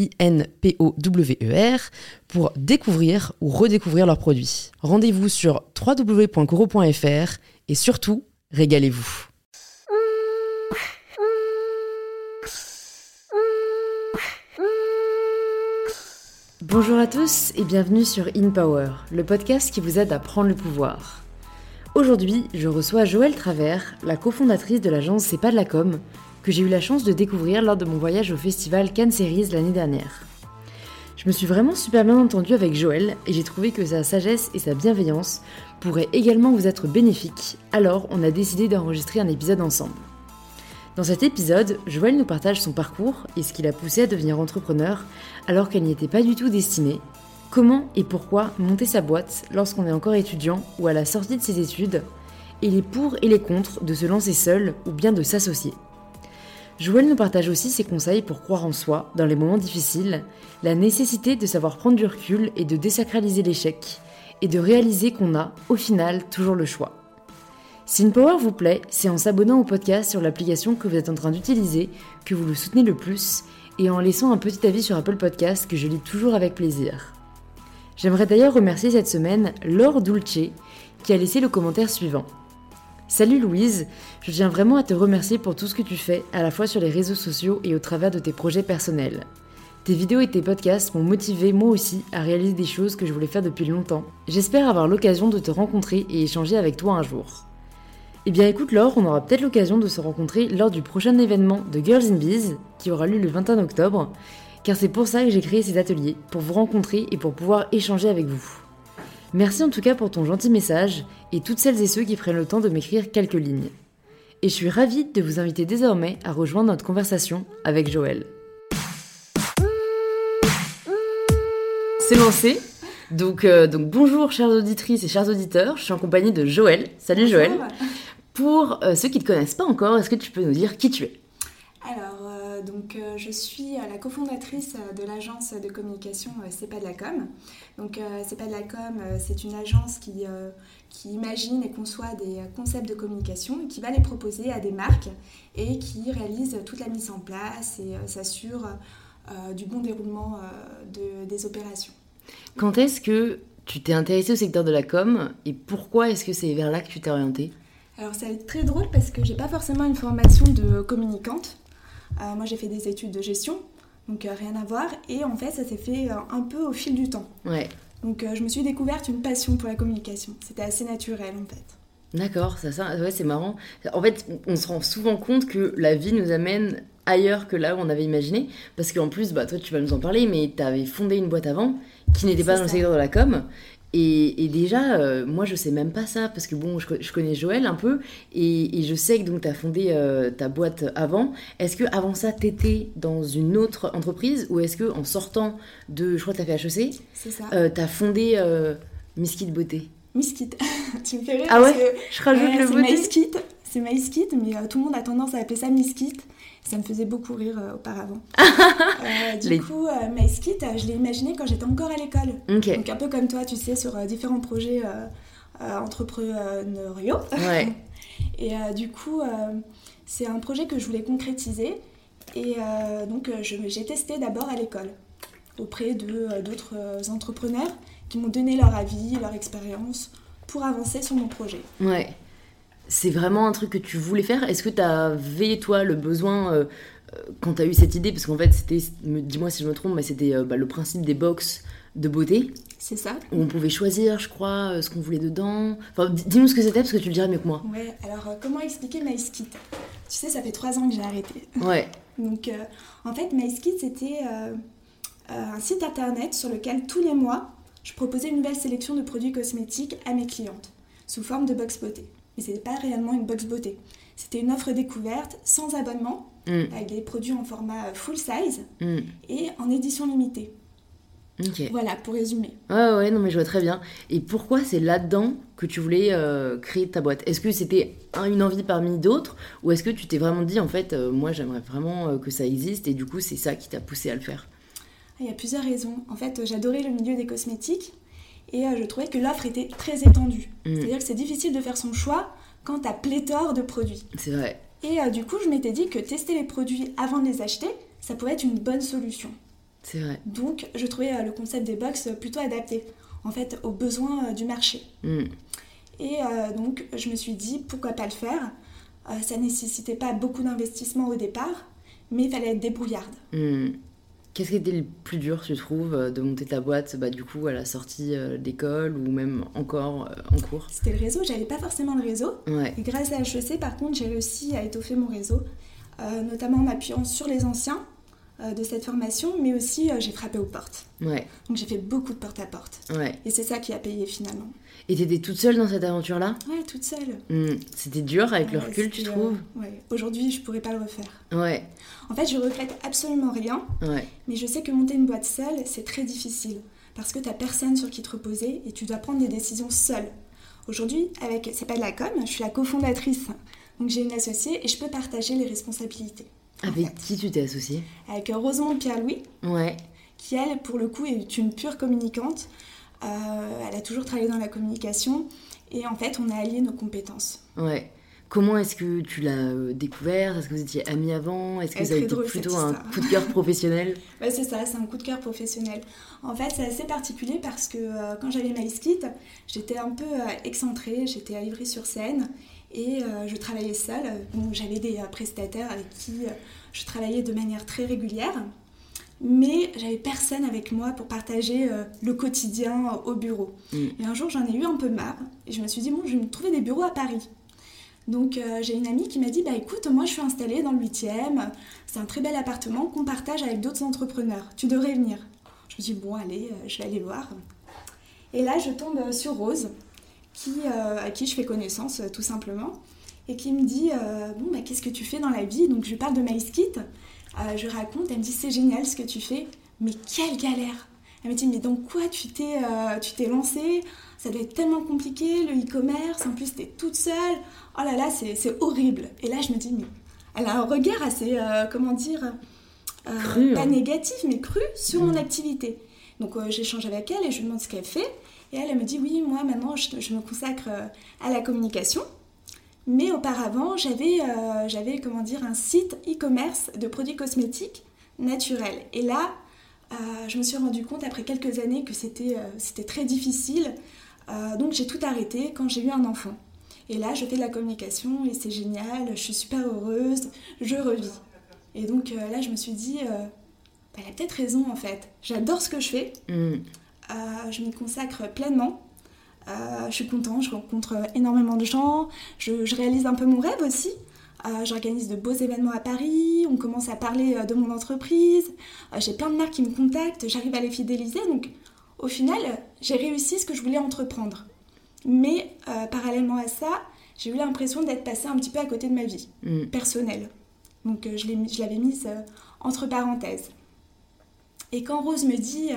I-N-P-O-W-E-R, pour découvrir ou redécouvrir leurs produits. Rendez-vous sur www.coro.fr et surtout, régalez-vous. Bonjour à tous et bienvenue sur In Power, le podcast qui vous aide à prendre le pouvoir. Aujourd'hui, je reçois Joëlle Travers, la cofondatrice de l'agence C'est pas de la com, que j'ai eu la chance de découvrir lors de mon voyage au festival Cannes Series l'année dernière. Je me suis vraiment super bien entendue avec Joël et j'ai trouvé que sa sagesse et sa bienveillance pourraient également vous être bénéfiques, alors on a décidé d'enregistrer un épisode ensemble. Dans cet épisode, Joël nous partage son parcours et ce qui l'a poussé à devenir entrepreneur alors qu'elle n'y était pas du tout destinée, comment et pourquoi monter sa boîte lorsqu'on est encore étudiant ou à la sortie de ses études, et les pour et les contre de se lancer seul ou bien de s'associer? Joël nous partage aussi ses conseils pour croire en soi dans les moments difficiles, la nécessité de savoir prendre du recul et de désacraliser l'échec, et de réaliser qu'on a, au final, toujours le choix. Si une power vous plaît, c'est en s'abonnant au podcast sur l'application que vous êtes en train d'utiliser que vous le soutenez le plus, et en laissant un petit avis sur Apple Podcast que je lis toujours avec plaisir. J'aimerais d'ailleurs remercier cette semaine Laure Dulce, qui a laissé le commentaire suivant. Salut Louise, je viens vraiment à te remercier pour tout ce que tu fais, à la fois sur les réseaux sociaux et au travers de tes projets personnels. Tes vidéos et tes podcasts m'ont motivé moi aussi à réaliser des choses que je voulais faire depuis longtemps. J'espère avoir l'occasion de te rencontrer et échanger avec toi un jour. Eh bien écoute Laure, on aura peut-être l'occasion de se rencontrer lors du prochain événement de Girls in Bees qui aura lieu le 21 octobre, car c'est pour ça que j'ai créé ces ateliers, pour vous rencontrer et pour pouvoir échanger avec vous. Merci en tout cas pour ton gentil message et toutes celles et ceux qui prennent le temps de m'écrire quelques lignes. Et je suis ravie de vous inviter désormais à rejoindre notre conversation avec Joël. C'est lancé. Donc, euh, donc bonjour chères auditrices et chers auditeurs, je suis en compagnie de Joël. Salut Joël. Pour euh, ceux qui ne te connaissent pas encore, est-ce que tu peux nous dire qui tu es? Alors, donc, je suis la cofondatrice de l'agence de communication C'est pas de la com. Donc euh, c'est pas de la com, euh, c'est une agence qui, euh, qui imagine et conçoit des concepts de communication et qui va les proposer à des marques et qui réalise toute la mise en place et s'assure du bon déroulement de, des opérations. Quand est-ce que tu t'es intéressée au secteur de la com et pourquoi est-ce que c'est vers là que tu t'es orientée? Alors ça va être très drôle parce que j'ai pas forcément une formation de communicante. Moi j'ai fait des études de gestion, donc euh, rien à voir. Et en fait, ça s'est fait euh, un peu au fil du temps. Ouais. Donc euh, je me suis découverte une passion pour la communication. C'était assez naturel en fait. D'accord, ça, ça ouais, c'est marrant. En fait, on se rend souvent compte que la vie nous amène ailleurs que là où on avait imaginé. Parce qu'en plus, bah, toi, tu vas nous en parler, mais tu avais fondé une boîte avant qui n'était pas dans le secteur de la com. Et, déjà, euh, moi, je sais même pas ça, parce que bon, je, connais Joël un peu, et, je sais que donc tu as fondé euh, ta boîte avant. Est-ce que avant ça, tu étais dans une autre entreprise, ou est-ce que en sortant de, je crois que tu as fait HEC, c'est ça. Euh, tu as fondé Kit Beauté? Miss Kit, tu me fais rire. Ah ouais, je rajoute le beauté. C'est Miss Kit, mais tout le monde a tendance à appeler ça Miss Kit. Ça me faisait beaucoup rire euh, auparavant. Euh, du coup, euh, MySkit, je l'ai imaginé quand j'étais encore à l'école. Donc un peu comme toi, tu sais, sur différents projets entrepreneuriaux. Ouais. Et du coup, c'est un projet que je voulais concrétiser. Et donc, j'ai testé d'abord à l'école, auprès de d'autres entrepreneurs qui m'ont donné leur avis, leur expérience pour avancer sur mon projet. Ouais c'est vraiment un truc que tu voulais faire? Est-ce que tu avais, toi, le besoin, euh, euh, quand tu as eu cette idée, parce qu'en fait, c'était, dis-moi si je me trompe, mais c'était euh, bah, le principe des box de beauté. C'est ça. Où on pouvait choisir, je crois, ce qu'on voulait dedans. Enfin, dis-nous ce que c'était parce que tu le dirais mieux que moi. Ouais, alors euh, comment expliquer MySkit Tu sais, ça fait trois ans que j'ai arrêté. Ouais. Donc, en fait, MySkit, c'était un site internet sur lequel tous les mois, je proposais une nouvelle sélection de produits cosmétiques à mes clientes, sous forme de box beauté. Mais ce n'était pas réellement une box beauté. C'était une offre découverte, sans abonnement, mm. avec des produits en format full size mm. et en édition limitée. Voilà, pour résumer. Ouais, ouais, non, mais je vois très bien. Et pourquoi c'est là-dedans que tu voulais euh, créer ta boîte? Est-ce que c'était une envie parmi d'autres? Ou est-ce que tu t'es vraiment dit, en fait, euh, moi j'aimerais vraiment euh, que ça existe et du coup c'est ça qui t'a poussé à le faire? Il y a plusieurs raisons. En fait, j'adorais le milieu des cosmétiques et je trouvais que l'offre était très étendue. Mm. C'est-à-dire que c'est difficile de faire son choix quand t'as pléthore de produits. C'est vrai. Et du coup, je m'étais dit que tester les produits avant de les acheter, ça pouvait être une bonne solution. C'est vrai. Donc, je trouvais euh, le concept des box plutôt adapté, en fait, aux besoins euh, du marché. Hmm. Et euh, donc, je me suis dit, pourquoi pas le faire? Ça nécessitait pas beaucoup d'investissement au départ, mais il fallait être débrouillarde. Hmm. Qu'est-ce qui était le plus dur, tu trouves, de monter ta boîte, bah, du coup, à la sortie d'école ou même encore en cours C'était le réseau. J'avais pas forcément le réseau. Ouais. Et grâce à HEC, par contre, j'ai réussi à étoffer mon réseau, notamment en m'appuyant sur les anciens euh, de cette formation, mais aussi euh, j'ai frappé aux portes. Ouais. Donc j'ai fait beaucoup de porte-à-porte. Ouais. Et c'est ça qui a payé finalement. Et t'étais toute seule dans cette aventure-là Ouais, toute seule. Hmm. C'était dur avec le recul, tu trouves euh, Ouais. Aujourd'hui, je pourrais pas le refaire. Ouais. En fait, je regrette absolument rien. Ouais. Mais je sais que monter une boîte seule, c'est très difficile. Parce que t'as personne sur qui te reposer et tu dois prendre des décisions seule. Aujourd'hui, avec C'est pas de la com, je suis la cofondatrice. Donc j'ai une associée et je peux partager les responsabilités. Avec qui tu t'es associée? Avec Rosemont Pierre-Louis. Ouais. Qui, elle, pour le coup, est une pure communicante. Euh, elle a toujours travaillé dans la communication. Et en fait, on a allié nos compétences. Ouais. Comment est-ce que tu l'as euh, découvert? Est-ce que vous étiez amis avant? Est-ce que ça a été plutôt un coup de cœur professionnel? Ouais, C'est ça, c'est un coup de cœur professionnel. En fait, c'est assez particulier parce que euh, quand j'avais MySkit, j'étais un peu excentrée, j'étais à Ivry-sur-Seine et euh, je travaillais seule. J'avais des prestataires avec qui je travaillais de manière très régulière. Mais j'avais personne avec moi pour partager le quotidien au bureau. Mm. Et un jour, j'en ai eu un peu marre. Et je me suis dit, bon, je vais me trouver des bureaux à Paris. Donc j'ai une amie qui m'a dit, bah écoute, moi je suis installée dans le 8e. C'est un très bel appartement qu'on partage avec d'autres entrepreneurs. Tu devrais venir. Je me suis dit, bon, allez, je vais aller voir. Et là, je tombe sur Rose, qui, euh, à qui je fais connaissance euh, tout simplement et qui me dit euh, bon bah, qu'est-ce que tu fais dans la vie? Donc je parle de MySkit je raconte elle me dit c'est génial ce que tu fais mais quelle galère elle me dit mais dans quoi tu t'es tu t'es lancée? Ça doit être tellement compliqué le e-commerce en plus tu es toute seule oh là là c'est horrible et là je me dis mais elle a un regard assez comment dire cru, pas hein. négatif mais cru sur mon mm. activité donc j'échange avec elle et je lui demande ce qu'elle fait et elle, elle me dit oui, moi maintenant je, me consacre euh, à la communication. Mais auparavant, j'avais, euh, j'avais comment dire, un site e-commerce de produits cosmétiques naturels. Et là, euh, je me suis rendu compte après quelques années que c'était, c'était très difficile. donc j'ai tout arrêté quand j'ai eu un enfant. Et là, je fais de la communication et c'est génial, je suis super heureuse, je revis. Et donc là, je me suis dit, bah, elle a peut-être raison en fait. J'adore ce que je fais. Mm. Euh, je m'y consacre pleinement. Euh, je suis contente, je rencontre énormément de gens, je, réalise un peu mon rêve aussi. Euh, j'organise de beaux événements à Paris, on commence à parler de mon entreprise, j'ai plein de marques qui me contactent, j'arrive à les fidéliser. Donc au final, j'ai réussi ce que je voulais entreprendre. Mais parallèlement à ça, j'ai eu l'impression d'être passée un petit peu à côté de ma vie mm. personnelle. Donc je l'avais mise entre parenthèses. Et quand Rose me dit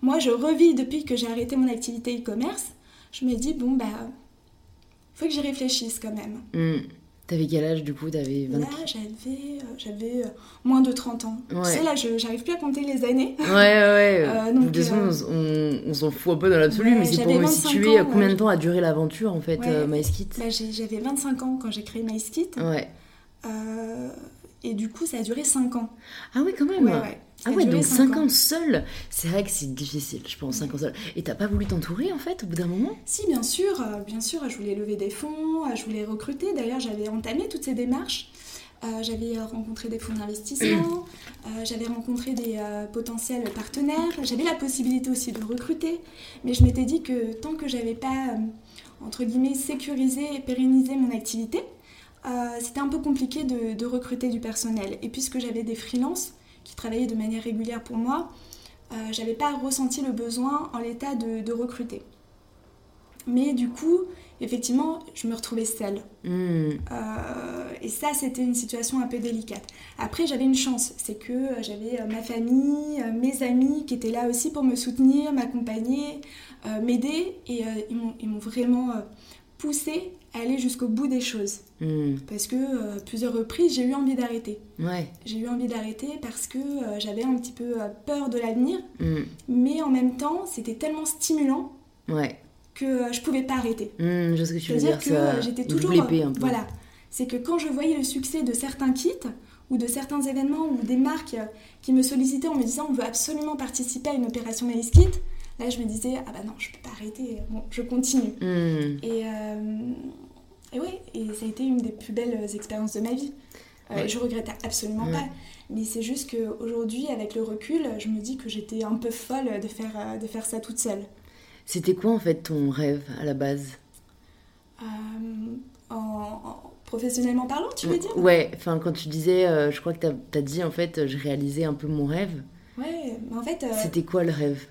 moi, je revis depuis que j'ai arrêté mon activité e-commerce. Je me dis, bon, bah, faut que j'y réfléchisse quand même. Hmm. T'avais quel âge du coup? T'avais 20... Là, j'avais, euh, j'avais euh, moins de 30 ans. Ouais. Tu sais, là, je, j'arrive plus à compter les années. Ouais, ouais. euh, donc, de toute façon, on, s'en fout un peu dans l'absolu, mais c'est pour me situer combien de temps a duré l'aventure en fait, euh, MySkit bah, J'avais 25 ans quand j'ai créé MySkit. Ouais. et du coup, ça a duré 5 ans. Ah oui, quand même Ouais, ouais. Ah ouais, donc 5 ans, seul C'est vrai que c'est difficile, je pense, 5 ans seul. Et t'as pas voulu t'entourer en fait au bout d'un moment? Si, bien sûr, euh, bien sûr, je voulais lever des fonds, euh, je voulais recruter. D'ailleurs, j'avais entamé toutes ces démarches. j'avais rencontré des fonds d'investissement, j'avais rencontré des potentiels partenaires, j'avais la possibilité aussi de recruter, mais je m'étais dit que tant que j'avais pas, entre guillemets, sécurisé et pérennisé mon activité, c'était un peu compliqué de, de, recruter du personnel. Et puisque j'avais des freelances qui travaillaient de manière régulière pour moi, j'avais pas ressenti le besoin en l'état de, de recruter. Mais du coup, effectivement, je me retrouvais seule. Hmm. Euh, et ça, c'était une situation un peu délicate. Après, j'avais une chance, c'est que euh, j'avais euh, ma famille, mes amis qui étaient là aussi pour me soutenir, m'accompagner, m'aider, et ils m'ont vraiment poussé aller jusqu'au bout des choses. Hmm. Parce que plusieurs reprises, j'ai eu envie d'arrêter. Ouais. J'ai eu envie d'arrêter parce que j'avais un petit peu peur de l'avenir, hmm. mais en même temps, c'était tellement stimulant. Ouais que euh, je pouvais pas arrêter. Mmh, je ce que tu veux dire. que euh, j'étais toujours. un peu. Voilà. C'est que quand je voyais le succès de certains kits ou de certains événements ou des marques euh, qui me sollicitaient en me disant on veut absolument participer à une opération Maïs Kit, là je me disais ah bah non, je peux pas arrêter, bon, je continue. Mmh. Et, et oui, et ça a été une des plus belles expériences de ma vie. Je regrette absolument pas. Mais c'est juste qu'aujourd'hui, avec le recul, je me dis que j'étais un peu folle de faire, de faire ça toute seule. C'était quoi en fait ton rêve à la base? Euh, en, Professionnellement parlant, tu veux dire? Ouais, enfin quand tu disais, euh, je crois que tu as, dit en fait, je réalisais un peu mon rêve. Ouais, mais en fait. Euh, C'était quoi le rêve?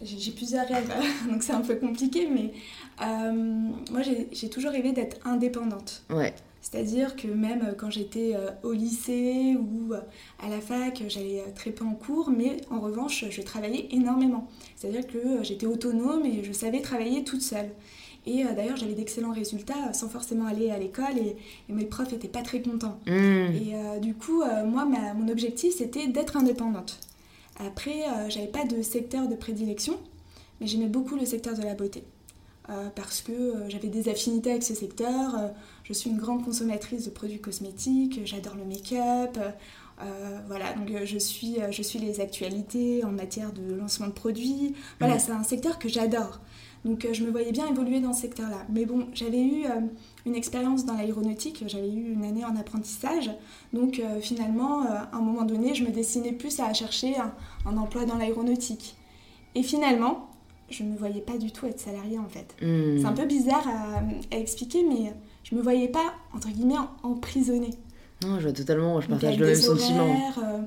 J'ai plusieurs rêves, donc c'est un peu compliqué, mais moi j'ai toujours rêvé d'être indépendante. Ouais. C'est-à-dire que même quand j'étais euh, au lycée ou euh, à la fac, j'allais euh, très peu en cours, mais en revanche, je travaillais énormément. C'est-à-dire que j'étais autonome et je savais travailler toute seule. Et d'ailleurs, j'avais d'excellents résultats sans forcément aller à l'école et, mes profs n'étaient pas très contents. Mmh. Et du coup, moi, mon objectif, c'était d'être indépendante. Après, j'avais pas de secteur de prédilection, mais j'aimais beaucoup le secteur de la beauté. Euh, parce que euh, j'avais des affinités avec ce secteur. Euh, je suis une grande consommatrice de produits cosmétiques, j'adore le make-up. voilà, donc je suis, je suis les actualités en matière de lancement de produits. Voilà, mm. c'est un secteur que j'adore. Donc je me voyais bien évoluer dans ce secteur-là. Mais bon, j'avais eu une expérience dans l'aéronautique, j'avais eu une année en apprentissage. Donc finalement, à un moment donné, je me destinais plus à chercher un emploi dans l'aéronautique. Et finalement, je ne me voyais pas du tout être salariée en fait. Hmm. C'est un peu bizarre à, expliquer, mais je me voyais pas, entre guillemets, emprisonnée. Non, je vois totalement, je partage le même sentiment. Euh, euh,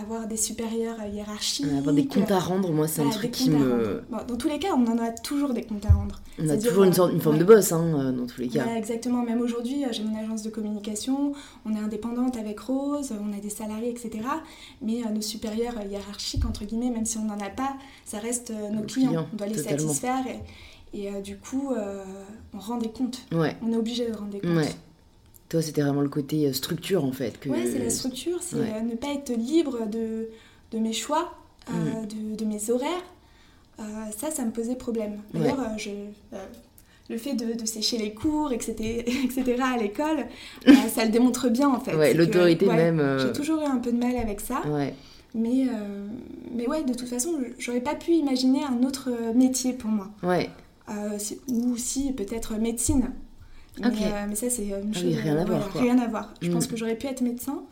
avoir des supérieurs hiérarchiques. avoir des comptes à rendre, moi, c'est un truc qui me. dans tous les cas, on en a toujours des comptes à rendre. On a toujours une, sorte, une forme de boss, hein, euh, dans tous les cas. exactement. Même aujourd'hui, euh, j'ai mon agence de communication, on est indépendante avec Rose, on a des salariés, etc. Mais nos supérieurs hiérarchiques, entre guillemets, même si on n'en a pas, ça reste nos clients. On doit les satisfaire. Et, du coup, on rend des comptes. On est obligé de rendre des comptes. Toi, c'était vraiment le côté euh, structure en fait. Que... Ouais, c'est la structure, c'est euh, ne pas être libre de, de mes choix, euh, mm. de, de, mes horaires. ça, ça me posait problème. D'ailleurs, je le fait de, de, sécher les cours, etc., etc. à l'école, ça le démontre bien en fait. Ouais, l'autorité même. J'ai toujours eu un peu de mal avec ça. Ouais. Mais, mais ouais, de toute façon, j'aurais pas pu imaginer un autre métier pour moi. Ouais. ou aussi peut-être médecine. Mais, euh, mais ça, c'est une ah chose. rien à voir. Rien à voir. Je pense mm. que j'aurais pu être médecin,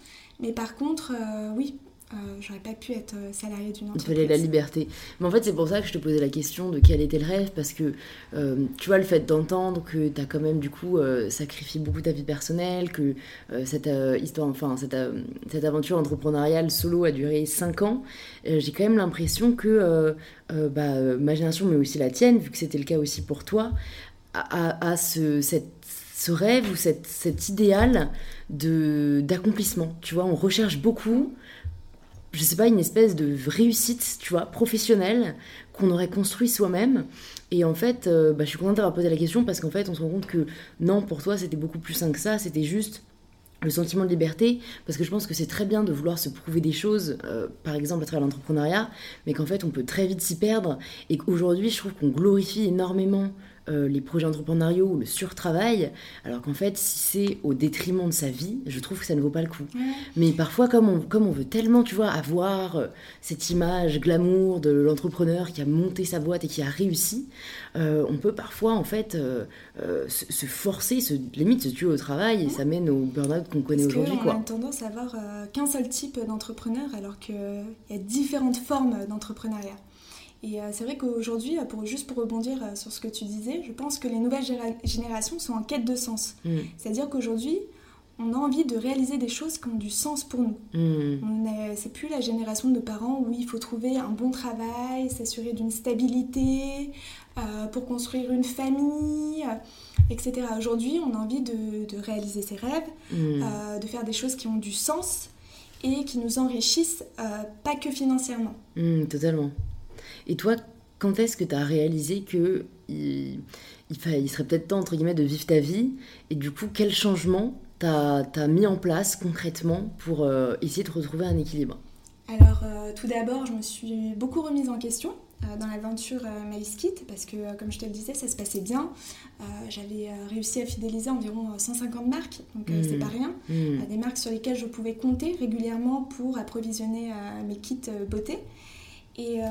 mais par contre, euh, oui, euh, j'aurais pas pu être salarié d'une entreprise. Il fallait la liberté. Mais en fait, c'est pour ça que je te posais la question de quel était le rêve, parce que tu vois, le fait d'entendre que tu as quand même du coup sacrifié beaucoup ta vie personnelle, que cette histoire, enfin, cette, cette, aventure entrepreneuriale solo a duré 5 ans, j'ai quand même l'impression que bah, ma génération, mais aussi la tienne, vu que c'était le cas aussi pour toi, a, ce, cette ce rêve ou cette, cet idéal de d'accomplissement. Tu vois, on recherche beaucoup, je sais pas, une espèce de réussite, tu vois, professionnelle qu'on aurait construit soi-même. Et en fait, euh, bah, je suis contente d'avoir posé la question parce qu'en fait, on se rend compte que non, pour toi, c'était beaucoup plus sain que ça. C'était juste le sentiment de liberté, parce que je pense que c'est très bien de vouloir se prouver des choses, euh, par exemple à travers l'entrepreneuriat, mais qu'en fait on peut très vite s'y perdre, et qu'aujourd'hui je trouve qu'on glorifie énormément euh, les projets entrepreneuriaux ou le surtravail, alors qu'en fait, si c'est au détriment de sa vie, je trouve que ça ne vaut pas le coup. Mais parfois, comme on, comme on veut tellement, tu vois, avoir euh, cette image glamour de l'entrepreneur qui a monté sa boîte et qui a réussi, euh, on peut parfois, en fait, se, forcer, se, limite se tuer au travail et ça mène au burn-out qu'on connaît aujourd'hui. On a tendance à avoir qu'un seul type d'entrepreneur alors qu'il y a différentes formes d'entrepreneuriat. Et euh, c'est vrai qu'aujourd'hui, pour, juste pour rebondir euh, sur ce que tu disais, je pense que les nouvelles générations sont en quête de sens. Mm. C'est-à-dire qu'aujourd'hui, on a envie de réaliser des choses qui ont du sens pour nous. Mm. C'est plus la génération de parents où il faut trouver un bon travail, s'assurer d'une stabilité, euh, pour construire une famille, etc. Aujourd'hui, on a envie de, réaliser ses rêves, mm. de faire des choses qui ont du sens et qui nous enrichissent, pas que financièrement. totalement. Et toi, quand est-ce que tu as réalisé que il, il, serait peut-être temps, entre guillemets, de vivre ta vie Et du coup, quel changement tu as, mis en place concrètement pour euh, essayer de retrouver un équilibre? Alors, euh, tout d'abord, je me suis beaucoup remise en question euh, dans l'aventure Kit parce que, comme je te le disais, ça se passait bien. J'avais réussi à fidéliser environ 150 marques, donc c'est mmh. pas rien. Mmh. des marques sur lesquelles je pouvais compter régulièrement pour approvisionner mes kits beauté. Et, euh,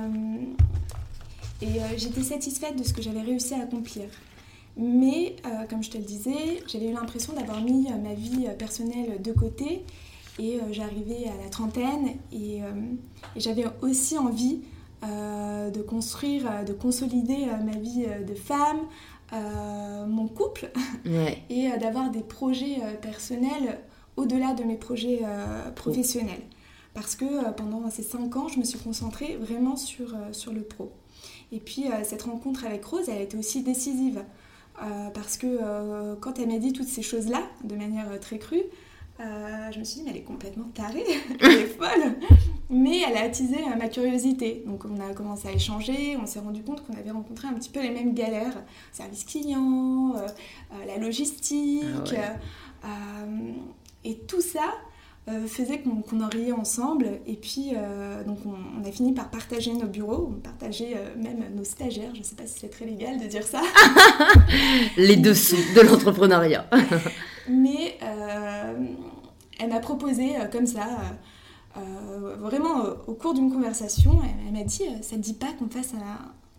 et euh, j'étais satisfaite de ce que j'avais réussi à accomplir. Mais, euh, comme je te le disais, j'avais eu l'impression d'avoir mis ma vie personnelle de côté. Et j'arrivais à la trentaine et, j'avais aussi envie de construire, de consolider ma vie de femme, mon couple et d'avoir des projets personnels au-delà de mes projets professionnels parce que euh, pendant ces cinq ans, je me suis concentrée vraiment sur, euh, sur le pro. Et puis euh, cette rencontre avec Rose, elle a été aussi décisive. parce que quand elle m'a dit toutes ces choses-là, de manière très crue, je me suis dit, mais elle est complètement tarée, elle est folle. Mais elle a attisé ma curiosité. Donc on a commencé à échanger, on s'est rendu compte qu'on avait rencontré un petit peu les mêmes galères. Service client, la logistique. Ah et tout ça, euh, faisait qu'on en riait ensemble. Et puis, euh, donc on, a fini par partager nos bureaux, on partageait euh, même nos stagiaires. Je ne sais pas si c'est très légal de dire ça. Les dessous de l'entrepreneuriat. Mais elle m'a proposé comme ça, vraiment au cours d'une conversation, elle, m'a dit, ça ne dit pas qu'on fasse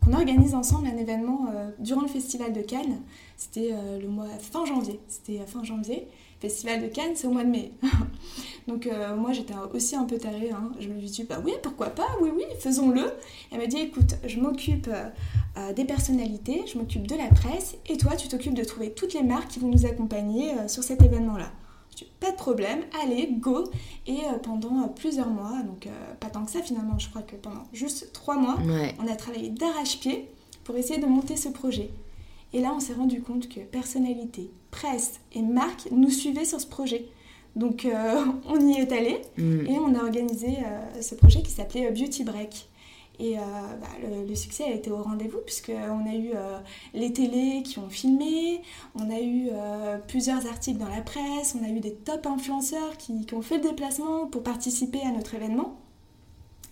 qu'on organise ensemble un événement durant le festival de Cannes? C'était le mois fin janvier. C'était fin janvier. Festival de Cannes, c'est au mois de mai. Donc euh, moi j'étais aussi un peu tarée, hein. je me suis dit bah oui pourquoi pas, oui oui faisons-le. Elle m'a dit écoute je m'occupe euh, euh, des personnalités, je m'occupe de la presse et toi tu t'occupes de trouver toutes les marques qui vont nous accompagner sur cet événement-là. Pas de problème, allez, go Et pendant plusieurs mois, donc pas tant que ça finalement, je crois que pendant juste trois mois, on a travaillé d'arrache-pied pour essayer de monter ce projet. Et là, on s'est rendu compte que personnalité, presse et marque nous suivaient sur ce projet. Donc, euh, on y est allé mm. et on a organisé euh, ce projet qui s'appelait euh, Beauty Break. Et bah, le, succès a été au rendez-vous puisqu'on a eu les télés qui ont filmé, on a eu plusieurs articles dans la presse, on a eu des top influenceurs qui, ont fait le déplacement pour participer à notre événement.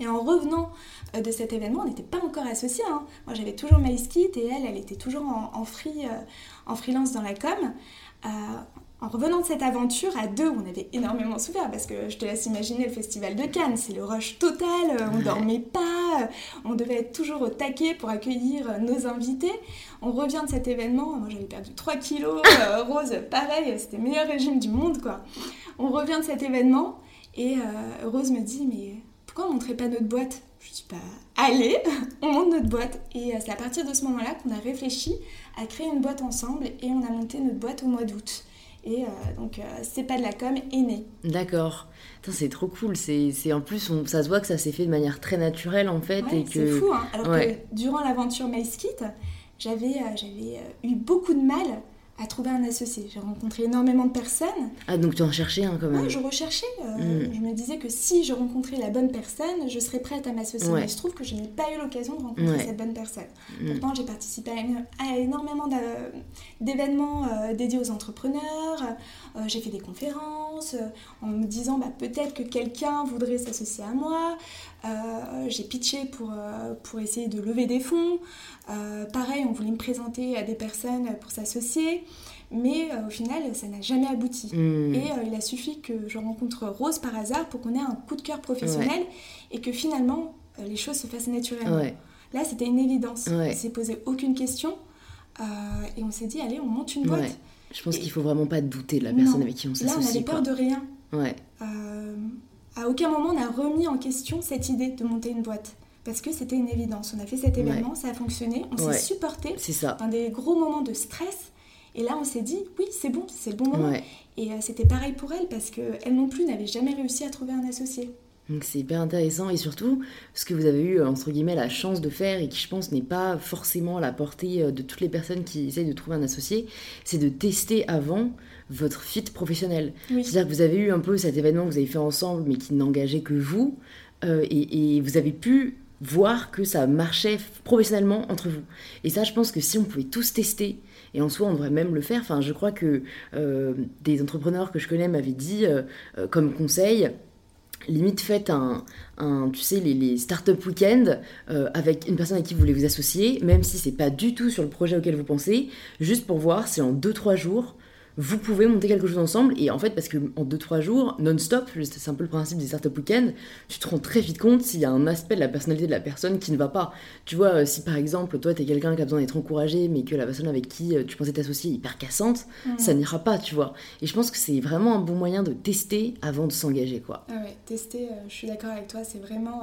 Et en revenant de cet événement, on n'était pas encore associés. Hein. Moi, j'avais toujours Kit et elle, elle était toujours en, free, en freelance dans la com. Euh, en revenant de cette aventure, à deux, on avait énormément souffert parce que je te laisse imaginer le festival de Cannes, c'est le rush total, on dormait pas, on devait être toujours au taquet pour accueillir nos invités. On revient de cet événement, moi j'avais perdu 3 kilos, Rose pareil, c'était le meilleur régime du monde quoi. On revient de cet événement et Rose me dit mais pourquoi on montrait pas notre boîte? Je dis pas, bah, allez, on monte notre boîte. Et euh, c'est à partir de ce moment-là qu'on a réfléchi à créer une boîte ensemble et on a monté notre boîte au mois d'août. Et euh, donc, euh, c'est pas de la com est né. D'accord. C'est trop cool. C'est en plus, on, ça se voit que ça s'est fait de manière très naturelle en fait. Ouais, c'est fou. Hein. Alors que durant l'aventure Kit, j'avais j'avais eu beaucoup de mal à trouver un associé. J'ai rencontré énormément de personnes. Ah, donc tu en cherchais un quand même Oui, je recherchais. Euh, mm. Je me disais que si je rencontrais la bonne personne, je serais prête à m'associer. Mais il se trouve que je n'ai pas eu l'occasion de rencontrer cette bonne personne. Mm. Pourtant, j'ai participé à, énormément d'événements euh, dédiés aux entrepreneurs. Euh, j'ai fait des conférences en me disant bah, peut-être que quelqu'un voudrait s'associer à moi. J'ai pitché pour, pour essayer de lever des fonds. pareil, on voulait me présenter à des personnes pour s'associer. Mais au final, ça n'a jamais abouti. Hmm. Et il a suffi que je rencontre Rose par hasard pour qu'on ait un coup de cœur professionnel et que finalement, les choses se fassent naturellement. Là, c'était une évidence. On ne s'est posé aucune question. et on s'est dit, allez, on monte une boîte. Je pense qu'il faut vraiment pas douter de la personne avec qui on s'associe. Là, on avait peur de rien. Ouais. À aucun moment on a remis en question cette idée de monter une boîte. Parce que c'était une évidence. On a fait cet événement, ça a fonctionné, on s'est supporté. C'est ça. Dans des gros moments de stress. Et là, on s'est dit, oui, c'est bon, c'est le bon moment. Et euh, c'était pareil pour elle, parce qu'elle non plus n'avait jamais réussi à trouver un associé. Donc c'est hyper intéressant et surtout ce que vous avez eu entre guillemets la chance de faire et qui je pense n'est pas forcément à la portée euh, de toutes les personnes qui essayent de trouver un associé, c'est de tester avant votre fit professionnel. C'est-à-dire que vous avez eu un peu cet événement que vous avez fait ensemble mais qui n'engageait que vous euh, et, vous avez pu voir que ça marchait professionnellement entre vous. Et ça je pense que si on pouvait tous tester et en soi on devrait même le faire, enfin je crois que euh, des entrepreneurs que je connais m'avaient dit comme conseil limite faites un, tu sais, les, les start-up week-end euh, avec une personne avec qui vous voulez vous associer, même si c'est pas du tout sur le projet auquel vous pensez, juste pour voir si en 2-3 jours, vous pouvez monter quelque chose ensemble. Et en fait, parce que en 2-3 jours, non-stop, c'est un peu le principe des startup week-end, tu te rends très vite compte s'il y a un aspect de la personnalité de la personne qui ne va pas. Tu vois, euh, si par exemple, toi, tu es quelqu'un qui a besoin d'être encouragé, mais que la personne avec qui euh, tu pensais t'associer est hyper cassante, mm. ça n'ira pas, tu vois. Et je pense que c'est vraiment un bon moyen de tester avant de s'engager, quoi. Ah ouais, tester, euh, je suis d'accord avec toi, c'est vraiment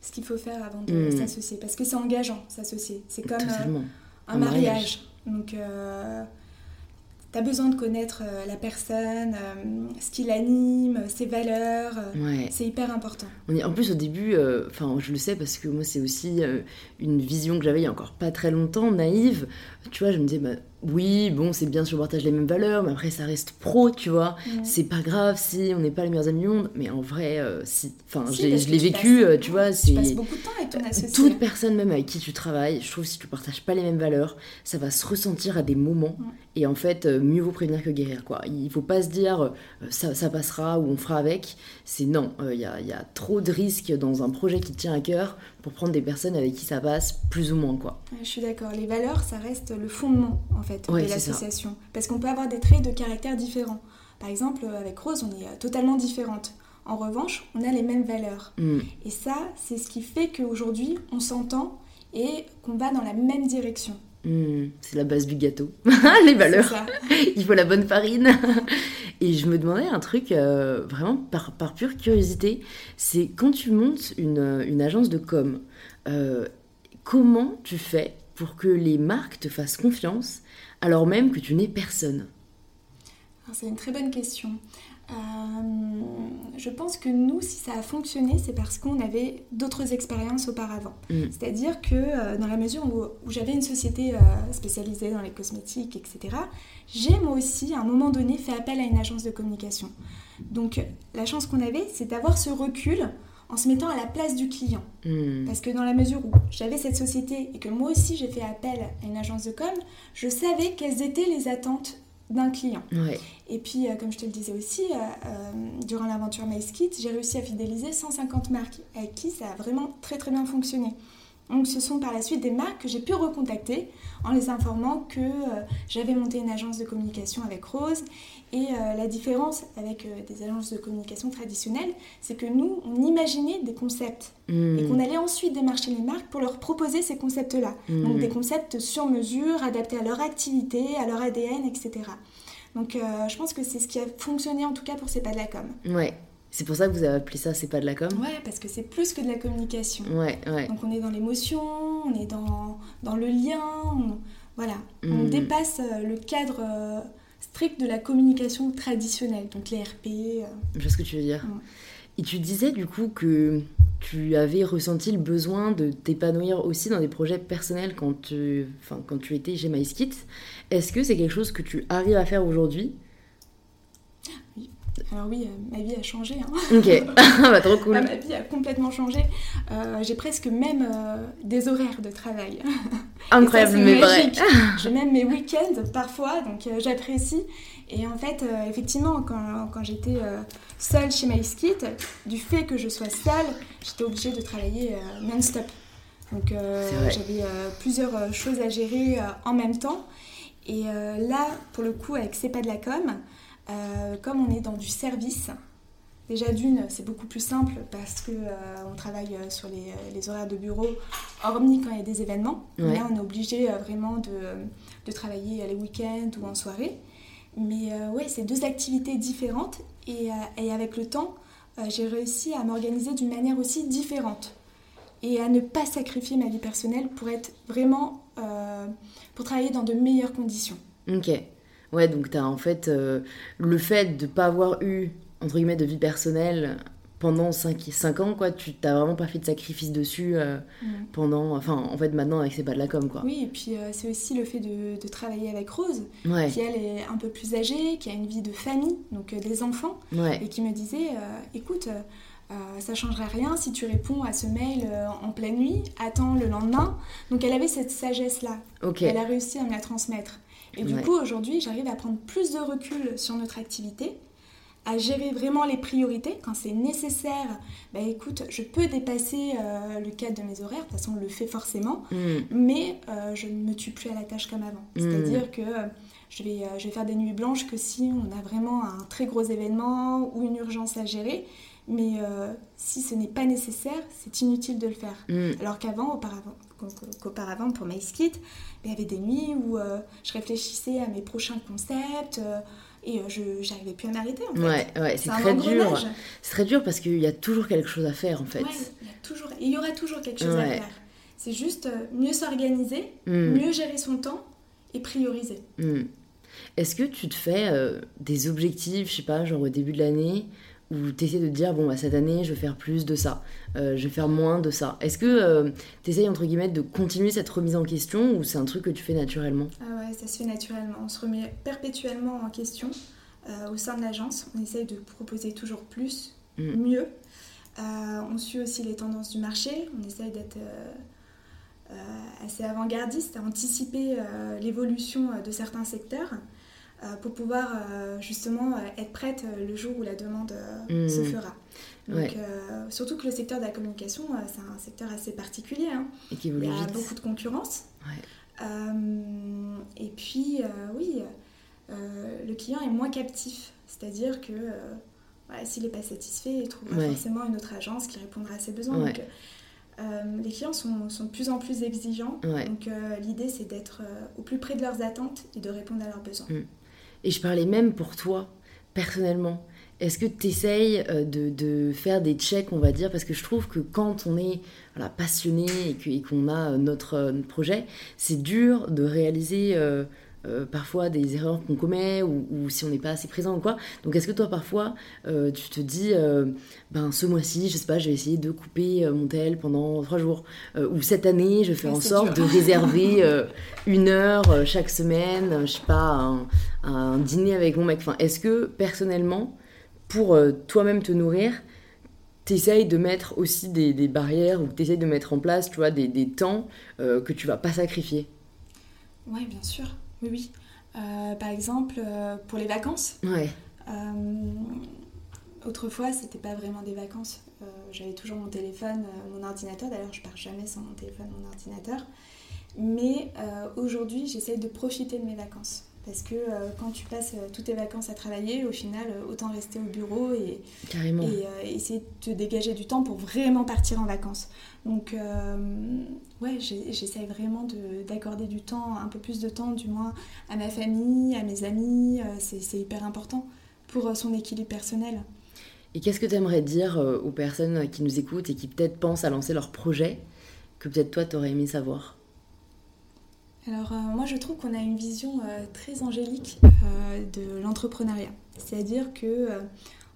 ce qu'il faut faire avant de mm. s'associer. Parce que c'est engageant, s'associer. C'est comme un, mariage. Donc tu as besoin de connaître euh, la personne, euh, ce qui l'anime, ses valeurs. Euh, c'est hyper important. On est, en plus, au début, enfin, je le sais parce que moi, c'est aussi une vision que j'avais il y a encore pas très longtemps, naïve. Tu vois, je me disais, bah, oui, bon, c'est bien si on partage les mêmes valeurs, mais après, ça reste pro, tu vois. C'est pas grave si on n'est pas les meilleurs amis du monde, mais en vrai, si. Enfin, je l'ai vécu, tu vois. Tu passes beaucoup de temps avec ton associé. Toute personne, même avec qui tu travailles, je trouve que si tu partages pas les mêmes valeurs, ça va se ressentir à des moments. Et en fait, mieux vaut prévenir que guérir, quoi. Il faut pas se dire euh, ça, ça, passera ou on fera avec. C'est non, euh, il y, a, y, a, trop de risques dans un projet qui tient à cœur pour prendre des personnes avec qui ça passe plus ou moins, quoi. Je suis d'accord. Les valeurs, ça reste le fondement, en fait, de l'association. Parce qu'on peut avoir des traits de caractère différents. Par exemple, avec Rose, on est euh, totalement différentes. En revanche, on a les mêmes valeurs. Mm. Et ça, c'est ce qui fait qu'aujourd'hui, on s'entend et qu'on va dans la même direction. Hmm, c'est la base du gâteau. les valeurs. Il faut la bonne farine. Et je me demandais un truc, euh, vraiment par, par, pure curiosité, c'est quand tu montes une, une agence de com, euh, comment tu fais pour que les marques te fassent confiance alors même que tu n'es personne? C'est une très bonne question. Euh, je pense que nous, si ça a fonctionné, c'est parce qu'on avait d'autres expériences auparavant. Mm. C'est-à-dire que euh, dans la mesure où, j'avais une société euh, spécialisée dans les cosmétiques, etc., j'ai moi aussi, à un moment donné, fait appel à une agence de communication. Donc la chance qu'on avait, c'est d'avoir ce recul en se mettant à la place du client. Mm. Parce que dans la mesure où j'avais cette société et que moi aussi j'ai fait appel à une agence de com, je savais quelles étaient les attentes d'un client. Et puis, euh, comme je te le disais aussi, euh, euh, durant l'aventure MySkit, j'ai réussi à fidéliser 150 marques avec qui ça a vraiment très très bien fonctionné. Donc ce sont par la suite des marques que j'ai pu recontacter en les informant que j'avais monté une agence de communication avec Rose. Et la différence avec des agences de communication traditionnelles, c'est que nous, on imaginait des concepts et hmm. qu'on allait ensuite démarcher les marques pour leur proposer ces concepts-là. Donc hmm. des concepts sur mesure, adaptés à leur activité, à leur ADN, etc. Donc euh, je pense que c'est ce qui a fonctionné en tout cas pour C'est pas de la com. Ouais. C'est pour ça que vous avez appelé ça C'est pas de la com Ouais, parce que c'est plus que de la communication. Ouais, ouais. Donc on est dans l'émotion, on est dans, dans le lien, voilà. On hmm. dépasse euh, le cadre euh, strict de la communication traditionnelle, donc les RP. Je vois ce que tu veux dire. Et tu disais du coup que tu avais ressenti le besoin de t'épanouir aussi dans des projets personnels quand tu, enfin, quand tu étais chez MySkit. Est-ce que c'est quelque chose que tu arrives à faire aujourd'hui? Oui, Alors oui, ma vie a changé. Hein. Ok, bah, trop cool. ma vie a complètement changé. j'ai presque même des horaires de travail. Incroyable, mais vrai. J'ai même mes week-ends parfois, donc j'apprécie. Et en fait, effectivement, quand, quand j'étais seule chez MySkit, du fait que je sois seule, j'étais obligée de travailler non-stop. Donc j'avais plusieurs choses à gérer en même temps. Et euh, là, pour le coup, avec C'est pas de la com, euh, comme on est dans du service, déjà d'une, c'est beaucoup plus simple parce qu'on euh, on travaille sur les, horaires de bureau, hormis quand il y a des événements. Là, on est obligé vraiment de, de, travailler les week-ends ou en soirée. Mais ouais, c'est deux activités différentes et, et avec le temps, j'ai réussi à m'organiser d'une manière aussi différente et à ne pas sacrifier ma vie personnelle pour être vraiment pour travailler dans de meilleures conditions. Ok. Ouais, donc tu as en fait euh, le fait de ne pas avoir eu, entre guillemets, de vie personnelle pendant 5, 5 ans, quoi, tu t'as vraiment pas fait de sacrifice dessus euh, mm. pendant. Enfin, en fait, maintenant, avec C'est pas de la com, quoi. Oui, et puis euh, c'est aussi le fait de, de, travailler avec Rose, qui elle est un peu plus âgée, qui a une vie de famille, donc des enfants, et qui me disait écoute, ça changera rien si tu réponds à ce mail en pleine nuit, attends le lendemain. Donc elle avait cette sagesse-là. Elle a réussi à me la transmettre. Et du coup, aujourd'hui, j'arrive à prendre plus de recul sur notre activité, à gérer vraiment les priorités quand c'est nécessaire. Bah écoute, je peux dépasser euh, le cadre de mes horaires, de toute façon on le fait forcément, mm. mais je ne me tue plus à la tâche comme avant. Mm. C'est-à-dire que je vais, je vais faire des nuits blanches que si on a vraiment un très gros événement ou une urgence à gérer. Mais euh, si ce n'est pas nécessaire, c'est inutile de le faire. Mm. Alors qu'avant, auparavant, qu'auparavant pour MySkit, il y avait des nuits où euh, je réfléchissais à mes prochains concepts euh, et je n'arrivais plus à m'arrêter en fait. Ouais, ouais c'est très dur. C'est très dur parce qu'il y a toujours quelque chose à faire en fait. Ouais, il y a toujours, il y aura toujours quelque chose à faire. C'est juste mieux s'organiser, mm. mieux gérer son temps et prioriser. Mm. Est-ce que tu te fais des objectifs, je sais pas, genre au début de l'année où tu essaies de te dire, bon, bah, cette année, je vais faire plus de ça, euh, je vais faire moins de ça. Est-ce que euh, tu essayes, entre guillemets, de continuer cette remise en question ou c'est un truc que tu fais naturellement? Ah ouais, ça se fait naturellement. On se remet perpétuellement en question euh, au sein de l'agence. On essaye de proposer toujours plus, mm. mieux. on suit aussi les tendances du marché. On essaye d'être assez avant-gardiste, à anticiper l'évolution de certains secteurs. Euh, pour pouvoir euh, justement euh, être prête le jour où la demande se mmh. fera. Donc, surtout que le secteur de la communication, c'est un secteur assez particulier. Hein. Et qui Il y a beaucoup de concurrence. et puis, oui, le client est moins captif. C'est-à-dire que s'il n'est pas satisfait, il trouvera forcément une autre agence qui répondra à ses besoins. Donc, les clients sont, sont, de plus en plus exigeants. Donc, l'idée, c'est d'être au plus près de leurs attentes et de répondre à leurs besoins. Mmh. Et je parlais même pour toi, personnellement. Est-ce que tu essayes euh, de, faire des checks, on va dire? Parce que je trouve que quand on est passionné et qu'on a euh, notre, projet, c'est dur de réaliser euh, parfois des erreurs qu'on commet ou, si on n'est pas assez présent ou quoi. Donc est-ce que toi parfois tu te dis, ben ce mois-ci, je sais pas, je vais essayer de couper mon tel pendant trois jours ou cette année, je fais en sorte de réserver une heure chaque semaine, je sais pas, un, un dîner avec mon mec. Enfin, est-ce que personnellement, pour euh, toi-même te nourrir, t'essayes de mettre aussi des, barrières ou t'essayes de mettre en place, tu vois, des, temps euh, que tu vas pas sacrifier? Oui, bien sûr. Oui, oui. Euh, par exemple, pour les vacances. Ouais. autrefois, c'était pas vraiment des vacances. J'avais toujours mon téléphone, mon ordinateur. D'ailleurs, je pars jamais sans mon téléphone, mon ordinateur. Mais aujourd'hui, j'essaye de profiter de mes vacances. Parce que euh, quand tu passes euh, toutes tes vacances à travailler, au final, euh, autant rester au bureau et, et essayer de te dégager du temps pour vraiment partir en vacances. Donc, ouais, j'essaye vraiment d'accorder du temps, un peu plus de temps du moins, à ma famille, à mes amis. C'est hyper important pour son équilibre personnel. Et qu'est-ce que tu aimerais dire aux personnes qui nous écoutent et qui peut-être pensent à lancer leur projet, que peut-être toi, tu aurais aimé savoir? Alors euh, moi je trouve qu'on a une vision euh, très angélique euh, de l'entrepreneuriat. C'est-à-dire que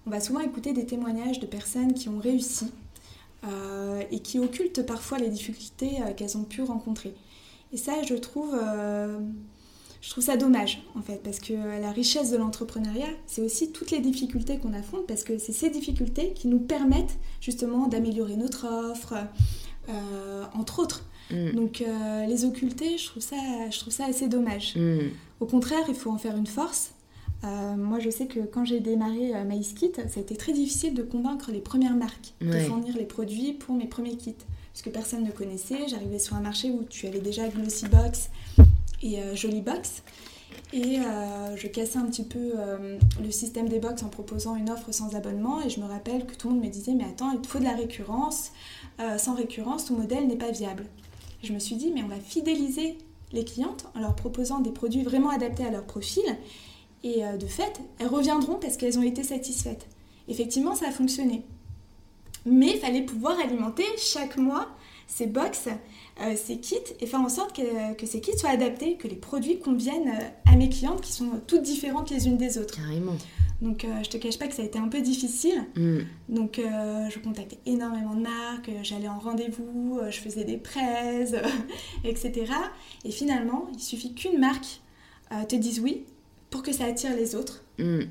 on va souvent écouter des témoignages de personnes qui ont réussi et qui occultent parfois les difficultés qu'elles ont pu rencontrer. Et ça je trouve je trouve ça dommage en fait parce que la richesse de l'entrepreneuriat c'est aussi toutes les difficultés qu'on affronte parce que c'est ces difficultés qui nous permettent justement d'améliorer notre offre euh, entre autres mm. donc euh, les occulter je trouve ça je trouve ça assez dommage mm. au contraire il faut en faire une force euh, moi, je sais que quand j'ai démarré euh, MySkit, ça a été très difficile de convaincre les premières marques de fournir les produits pour mes premiers kits. Parce que personne ne connaissait. J'arrivais sur un marché où tu avais déjà Glossybox et euh, Box Et euh, je cassais un petit peu le système des box en proposant une offre sans abonnement. Et je me rappelle que tout le monde me disait Mais attends, il te faut de la récurrence. sans récurrence, ton modèle n'est pas viable. je me suis dit Mais on va fidéliser les clientes en leur proposant des produits vraiment adaptés à leur profil et euh, de fait, elles reviendront parce qu'elles ont été satisfaites. Effectivement, ça a fonctionné. Mais il fallait pouvoir alimenter chaque mois ces box, euh, ces kits, et faire en sorte que, ces kits soient adaptés, que les produits conviennent euh, à mes clientes qui sont toutes différentes les unes des autres. Carrément. Donc je te cache pas que ça a été un peu difficile. Mm. Donc je contactais énormément de marques, j'allais en rendez-vous, je faisais des prêts, etc. Et finalement, il suffit qu'une marque te dise oui pour que ça attire les autres mm.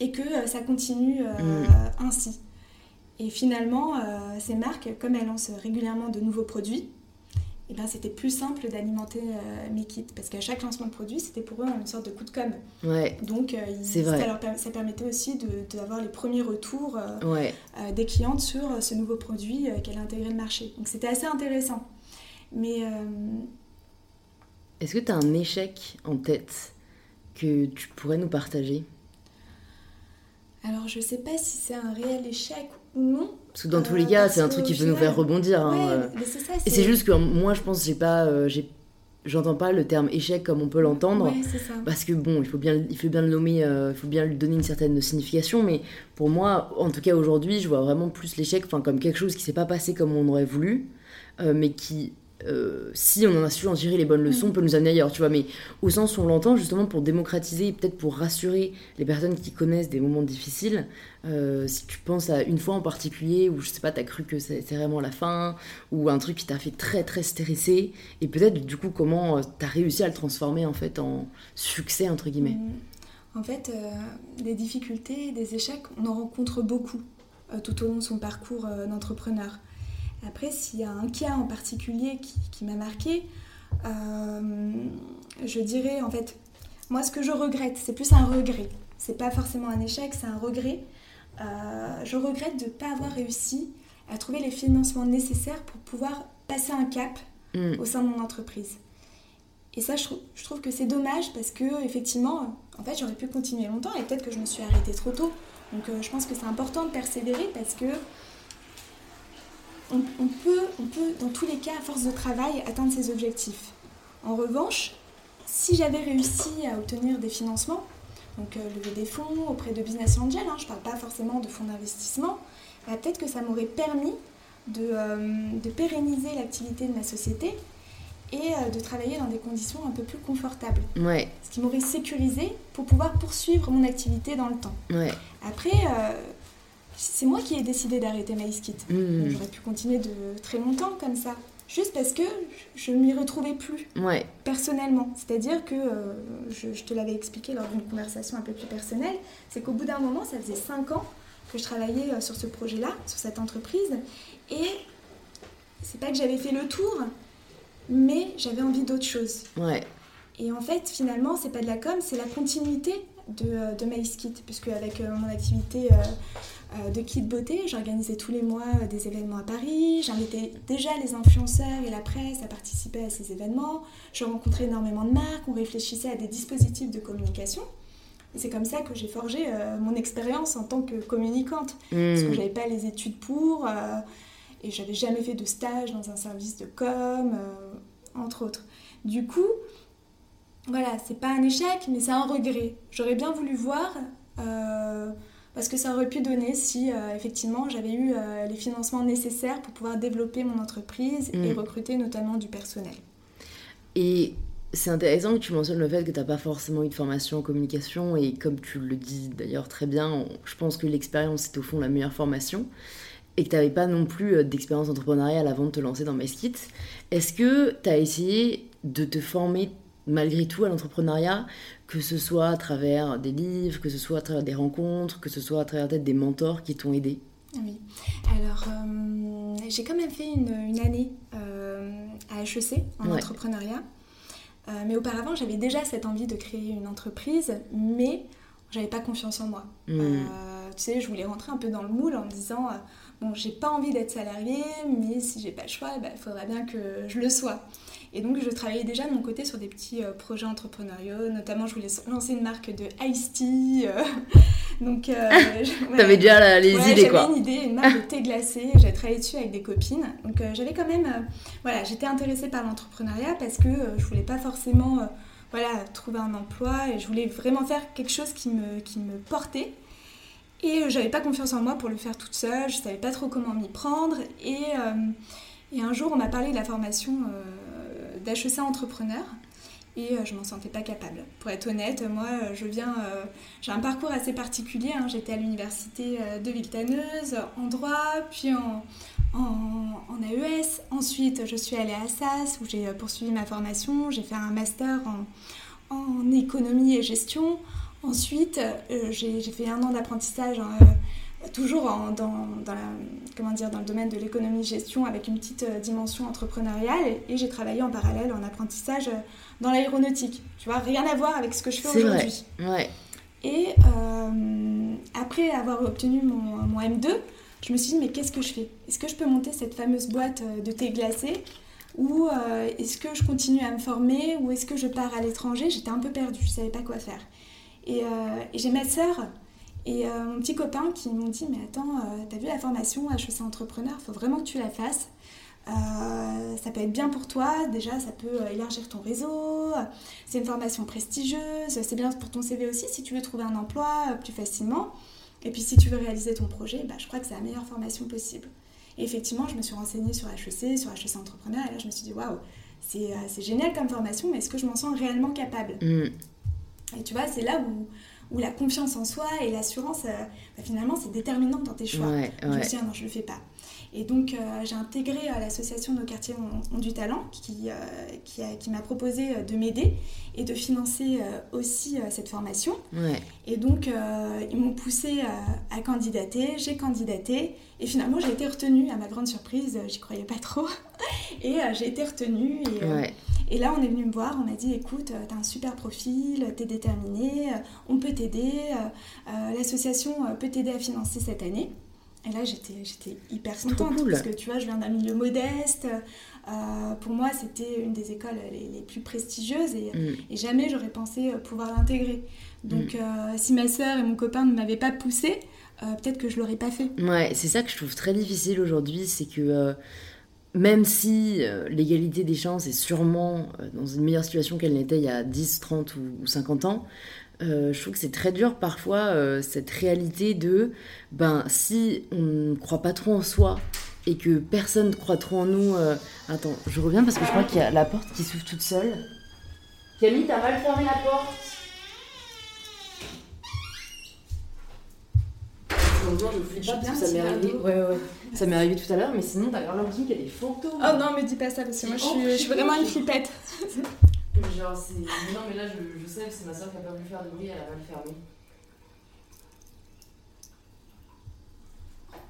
et que euh, ça continue euh, mm. ainsi. Et finalement, euh, ces marques, comme elles lancent régulièrement de nouveaux produits, eh ben, c'était plus simple d'alimenter mes kits parce qu'à chaque lancement de produit, c'était pour eux une sorte de coup de com. Ouais. Donc, ça, permettait aussi d'avoir les premiers retours des clientes sur ce nouveau produit qu'elle a intégré le marché. Donc, c'était assez intéressant. Mais. Est-ce que tu as un échec en tête? Que tu pourrais nous partager Alors, je sais pas si c'est un réel échec ou non. Parce que dans tous les euh, cas, c'est un truc qui peut nous faire rebondir. Hein, euh. ça, Et c'est juste que moi, je pense j'ai pas. Euh, j'entends pas le terme échec comme on peut l'entendre. parce que bon, il faut bien, il faut bien le nommer, il faut bien lui donner une certaine signification. Mais pour moi, en tout cas aujourd'hui, je vois vraiment plus l'échec comme quelque chose qui s'est pas passé comme on aurait voulu, mais qui euh, si on en a su en tirer les bonnes leçons, peut nous amener ailleurs, tu vois. Mais au sens où on l'entend justement pour démocratiser, peut-être pour rassurer les personnes qui connaissent des moments difficiles. Euh, si tu penses à une fois en particulier où je sais pas, t'as cru que c'est vraiment la fin, ou un truc qui t'a fait très très stresser, et peut-être du coup comment euh, t'as réussi à le transformer en fait en succès entre guillemets. Mm. En fait, des difficultés, des échecs, on en rencontre beaucoup tout au long de son parcours d'entrepreneur. Après, s'il y a un cas en particulier qui, m'a marqué, euh, je dirais en fait, moi ce que je regrette, c'est plus un regret. C'est pas forcément un échec, c'est un regret. Euh, je regrette de ne pas avoir réussi à trouver les financements nécessaires pour pouvoir passer un cap mm. au sein de mon entreprise. Et ça, je, trouve que c'est dommage parce que effectivement, en fait, j'aurais pu continuer longtemps et peut-être que je me suis arrêtée trop tôt. Donc, euh, je pense que c'est important de persévérer parce que on, peut, on peut, dans tous les cas, à force de travail, atteindre ses objectifs. En revanche, si j'avais réussi à obtenir des financements, donc euh, lever des fonds auprès de business angels, hein, je ne parle pas forcément de fonds d'investissement, bah, peut-être que ça m'aurait permis de, euh, pérenniser l'activité de ma société et euh, de travailler dans des conditions un peu plus confortables. Ouais. Ce qui m'aurait sécurisé pour pouvoir poursuivre mon activité dans le temps. Ouais. Après, c'est moi qui ai décidé d'arrêter MySkit. Mmh. J'aurais pu continuer de très longtemps comme ça. Juste parce que je ne m'y retrouvais plus ouais. personnellement. C'est-à-dire que, euh, je, te l'avais expliqué lors d'une conversation un peu plus personnelle, c'est qu'au bout d'un moment, ça faisait 5 ans que je travaillais euh, sur ce projet-là, sur cette entreprise. Et c'est pas que j'avais fait le tour, mais j'avais envie d'autre chose. Ouais. Et en fait, finalement, c'est pas de la com, c'est la continuité de, euh, de MySkit, puisque avec mon activité euh, de kit beauté. J'organisais tous les mois euh, des événements à Paris. J'invitais déjà les influenceurs et la presse à participer à ces événements. Je rencontrais énormément de marques. On réfléchissait à des dispositifs de communication. Et c'est comme ça que j'ai forgé euh, mon expérience en tant que communicante. Parce que j'avais pas les études pour. et j'avais jamais fait de stage dans un service de com, entre autres. Du coup, voilà, c'est pas un échec, mais c'est un regret. J'aurais bien voulu voir parce que ça aurait pu donner si euh, effectivement j'avais eu euh, les financements nécessaires pour pouvoir développer mon entreprise et mm. recruter notamment du personnel. Et c'est intéressant que tu mentionnes le fait que tu n'as pas forcément eu de formation en communication et comme tu le dis d'ailleurs très bien, je pense que l'expérience est au fond la meilleure formation et que tu n'avais pas non plus euh, d'expérience entrepreneuriale avant de te lancer dans Meskit. Est-ce que tu as essayé de te former malgré tout à l'entrepreneuriat, que ce soit à travers des livres, que ce soit à travers des rencontres, que ce soit à travers peut-être des mentors qui t'ont aidé Oui, alors euh, j'ai quand même fait une, une année euh, à HEC en entrepreneuriat. Euh, mais auparavant, j'avais déjà cette envie de créer une entreprise, mais j'avais pas confiance en moi. Hmm. tu sais, je voulais rentrer un peu dans le moule en me disant bon, j'ai pas envie d'être salariée, mais si j'ai pas le choix, bah, il faudra bien que je le sois. Et donc, je travaillais déjà de mon côté sur des petits euh, projets entrepreneuriaux. Notamment, je voulais lancer une marque de Ice Tea. Euh. donc, euh, t'avais déjà les idées, quoi. J'avais une idée, une marque de thé glacé. J'avais travaillé dessus avec des copines. Donc, j'avais quand même, voilà, j'étais intéressée par l'entrepreneuriat parce que je voulais pas forcément, voilà, trouver un emploi et je voulais vraiment faire quelque chose qui me, qui me portait. Et j'avais pas confiance en moi pour le faire toute seule. Je savais pas trop comment m'y prendre et et un jour, on m'a parlé de la formation d'HEC entrepreneur et euh, je m'en sentais pas capable. Pour être honnête, moi, euh, je viens, euh, j'ai un parcours assez particulier. Hein. J'étais à l'université de Villetaneuse en droit, puis en, AES. Ensuite, je suis allée à SAS où j'ai poursuivi ma formation. J'ai fait un master en économie et gestion. Ensuite, j'ai fait un an d'apprentissage toujours dans, comment dire, dans le domaine de l'économie-gestion avec une petite euh, dimension entrepreneuriale et, j'ai travaillé en parallèle en apprentissage euh, dans l'aéronautique. Tu vois, rien à voir avec ce que je fais aujourd'hui. Ouais. Et euh, après avoir obtenu mon, mon, M2, je me suis dit, mais qu'est-ce que je fais? Est-ce que je peux monter cette fameuse boîte de thé glacé? Ou est-ce que je continue à me former? Ou est-ce que je pars à l'étranger? J'étais un peu perdue, je ne savais pas quoi faire. Et, et j'ai ma sœur et euh, mon petit copain qui m'ont dit Mais attends, euh, t'as vu la formation HEC Entrepreneur Faut vraiment que tu la fasses. Euh, ça peut être bien pour toi, déjà ça peut élargir ton réseau, c'est une formation prestigieuse, c'est bien pour ton CV aussi si tu veux trouver un emploi plus facilement. Et puis si tu veux réaliser ton projet, bah, je crois que c'est la meilleure formation possible. Et effectivement, je me suis renseignée sur HEC, sur HEC Entrepreneur, et là je me suis dit waouh, c'est génial comme formation, mais est-ce que je m'en sens réellement capable? Mm. Et tu vois, c'est là où, où la confiance en soi et l'assurance, euh, bah, finalement, c'est déterminant dans tes choix. Je me suis dit, ah non, je ne le fais pas. Et donc, euh, j'ai intégré euh, l'association Nos quartiers ont, du talent, qui, qui, qui m'a proposé de m'aider et de financer aussi cette formation. Et donc, ils m'ont poussé à candidater, j'ai candidaté, et finalement, j'ai été retenue, à ma grande surprise, j'y croyais pas trop. et j'ai été retenue. Et, et là, on est venu me voir, on m'a dit écoute, euh, tu as un super profil, tu es déterminé, euh, on peut t'aider, euh, l'association peut t'aider à financer cette année. Et là, j'étais hyper contente parce que tu vois, je viens d'un milieu modeste. pour moi, c'était une des écoles les, plus prestigieuses et, mm. jamais j'aurais pensé pouvoir l'intégrer. Donc, mm. si ma soeur et mon copain ne m'avaient pas poussé, peut-être que je l'aurais pas fait. Ouais, c'est ça que je trouve très difficile aujourd'hui, c'est que même si euh, l'égalité des chances est sûrement euh, dans une meilleure situation qu'elle n'était il y a 10, 30 ou, 50 ans, euh, je trouve que c'est très dur parfois cette réalité de ben si on ne croit pas trop en soi et que personne ne croit trop en nous. Attends, je reviens parce que je crois qu'il y a la porte qui s'ouvre toute seule. Camille, t'as mal fermé la porte? Je flippe pas ça m'est arrivé. Ouais, ouais. Ça m'est arrivé tout à l'heure, mais sinon, t'as l'impression qu'il y a des fantômes. Oh non, mais dis pas ça parce que moi, je suis, je suis vraiment une flippette. Genre, c'est. Non, mais là, je, je sais que c'est ma soeur qui a pas voulu faire de bruit, elle a mal fermé.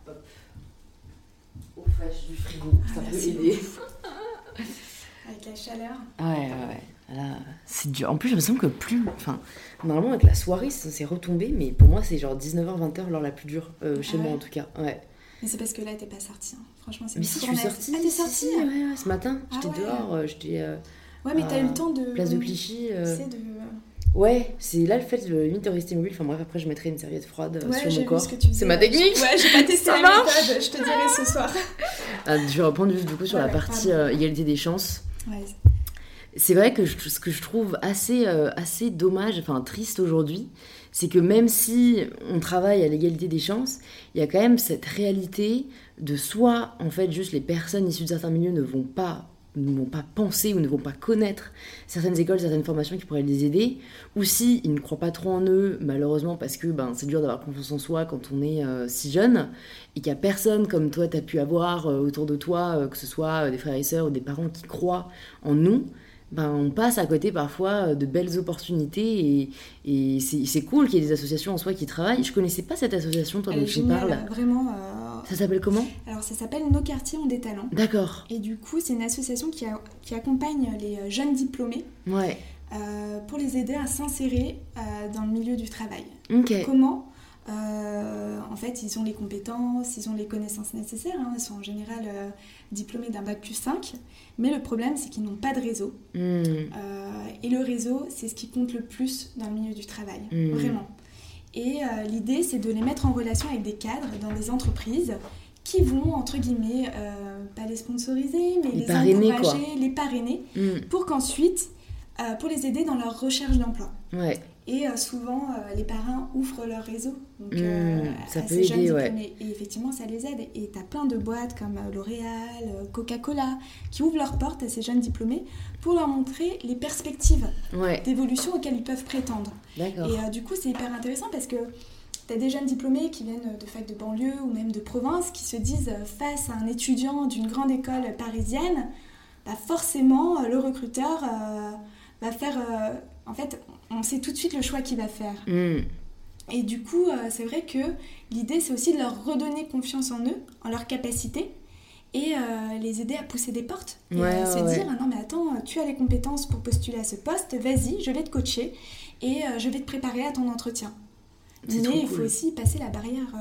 Hop. Au fraîche du frigo, ça peut aider. Avec la chaleur. Ouais, ouais, ouais c'est dur. En plus, je me sens que plus. Enfin, normalement, avec la soirée, ça s'est retombé, mais pour moi, c'est genre 19h, 20h, l'heure la plus dure, euh, chez ah moi en tout cas. Ouais. Mais c'est parce que là, t'es pas sortie. Hein. Franchement, c'est Mais si, je suis sortie. Ah, t'es sortie ouais, ouais, ce matin. Ah j'étais dehors, euh, j'étais. Euh, ouais, mais t'as eu le temps de. Place de Clichy. C'est de. Ouais, c'est là le fait de limite de rester mobile. Enfin bref, après je mettrai une serviette froide sur mon corps. C'est ma technique. Ouais, j'ai pas testé la méthode, je te dirai ce soir. je vais reprendre juste du coup sur la partie égalité des chances. Ouais c'est vrai que ce que je trouve assez, euh, assez dommage, enfin triste aujourd'hui, c'est que même si on travaille à l'égalité des chances, il y a quand même cette réalité de soit en fait juste les personnes issues de certains milieux ne vont pas ne vont pas penser ou ne vont pas connaître certaines écoles, certaines formations qui pourraient les aider, ou si ils ne croient pas trop en eux, malheureusement parce que ben, c'est dur d'avoir confiance en soi quand on est euh, si jeune, et qu'il n'y a personne comme toi tu as pu avoir euh, autour de toi, que ce soit des frères et sœurs ou des parents qui croient en nous, ben, on passe à côté parfois de belles opportunités et, et c'est cool qu'il y ait des associations en soi qui travaillent. Je connaissais pas cette association, toi, dont tu parles. Vraiment. Ça s'appelle comment? Alors, ça s'appelle Nos quartiers ont des talents. D'accord. Et du coup, c'est une association qui, qui accompagne les jeunes diplômés. Ouais. Euh, pour les aider à s'insérer euh, dans le milieu du travail. Comment euh, en fait, ils ont les compétences, ils ont les connaissances nécessaires. Hein. ils sont en général diplômés d'un bac plus 5. Mais le problème, c'est qu'ils n'ont pas de réseau. Hmm. et le réseau, c'est ce qui compte le plus dans le milieu du travail. Hmm. Vraiment. Et l'idée, c'est de les mettre en relation avec des cadres dans des entreprises qui vont, entre guillemets, pas les sponsoriser, mais les, encourager, les parrainer, hmm. pour qu'ensuite euh, pour les aider dans leur recherche d'emploi. Ouais. Et euh, souvent, euh, les parrains ouvrent leur réseau. Donc, mmh, ça peut aider, ouais. Et effectivement, ça les aide. Et tu as plein de boîtes comme L'Oréal, Coca-Cola, qui ouvrent leurs portes à ces jeunes diplômés pour leur montrer les perspectives d'évolution auxquelles ils peuvent prétendre. Et du coup, c'est hyper intéressant parce que tu as des jeunes diplômés qui viennent de fac de banlieue ou même de province qui se disent face à un étudiant d'une grande école parisienne, bah forcément, le recruteur va faire. Euh, en fait, on sait tout de suite le choix qu'il va faire. Hmm. Et du coup, euh, c'est vrai que l'idée, c'est aussi de leur redonner confiance en eux, en leurs capacités, et euh, les aider à pousser des portes. Et se dire, non mais attends, tu as les compétences pour postuler à ce poste, vas-y, je vais te coacher, et je vais te préparer à ton entretien. Mais il faut aussi passer la barrière,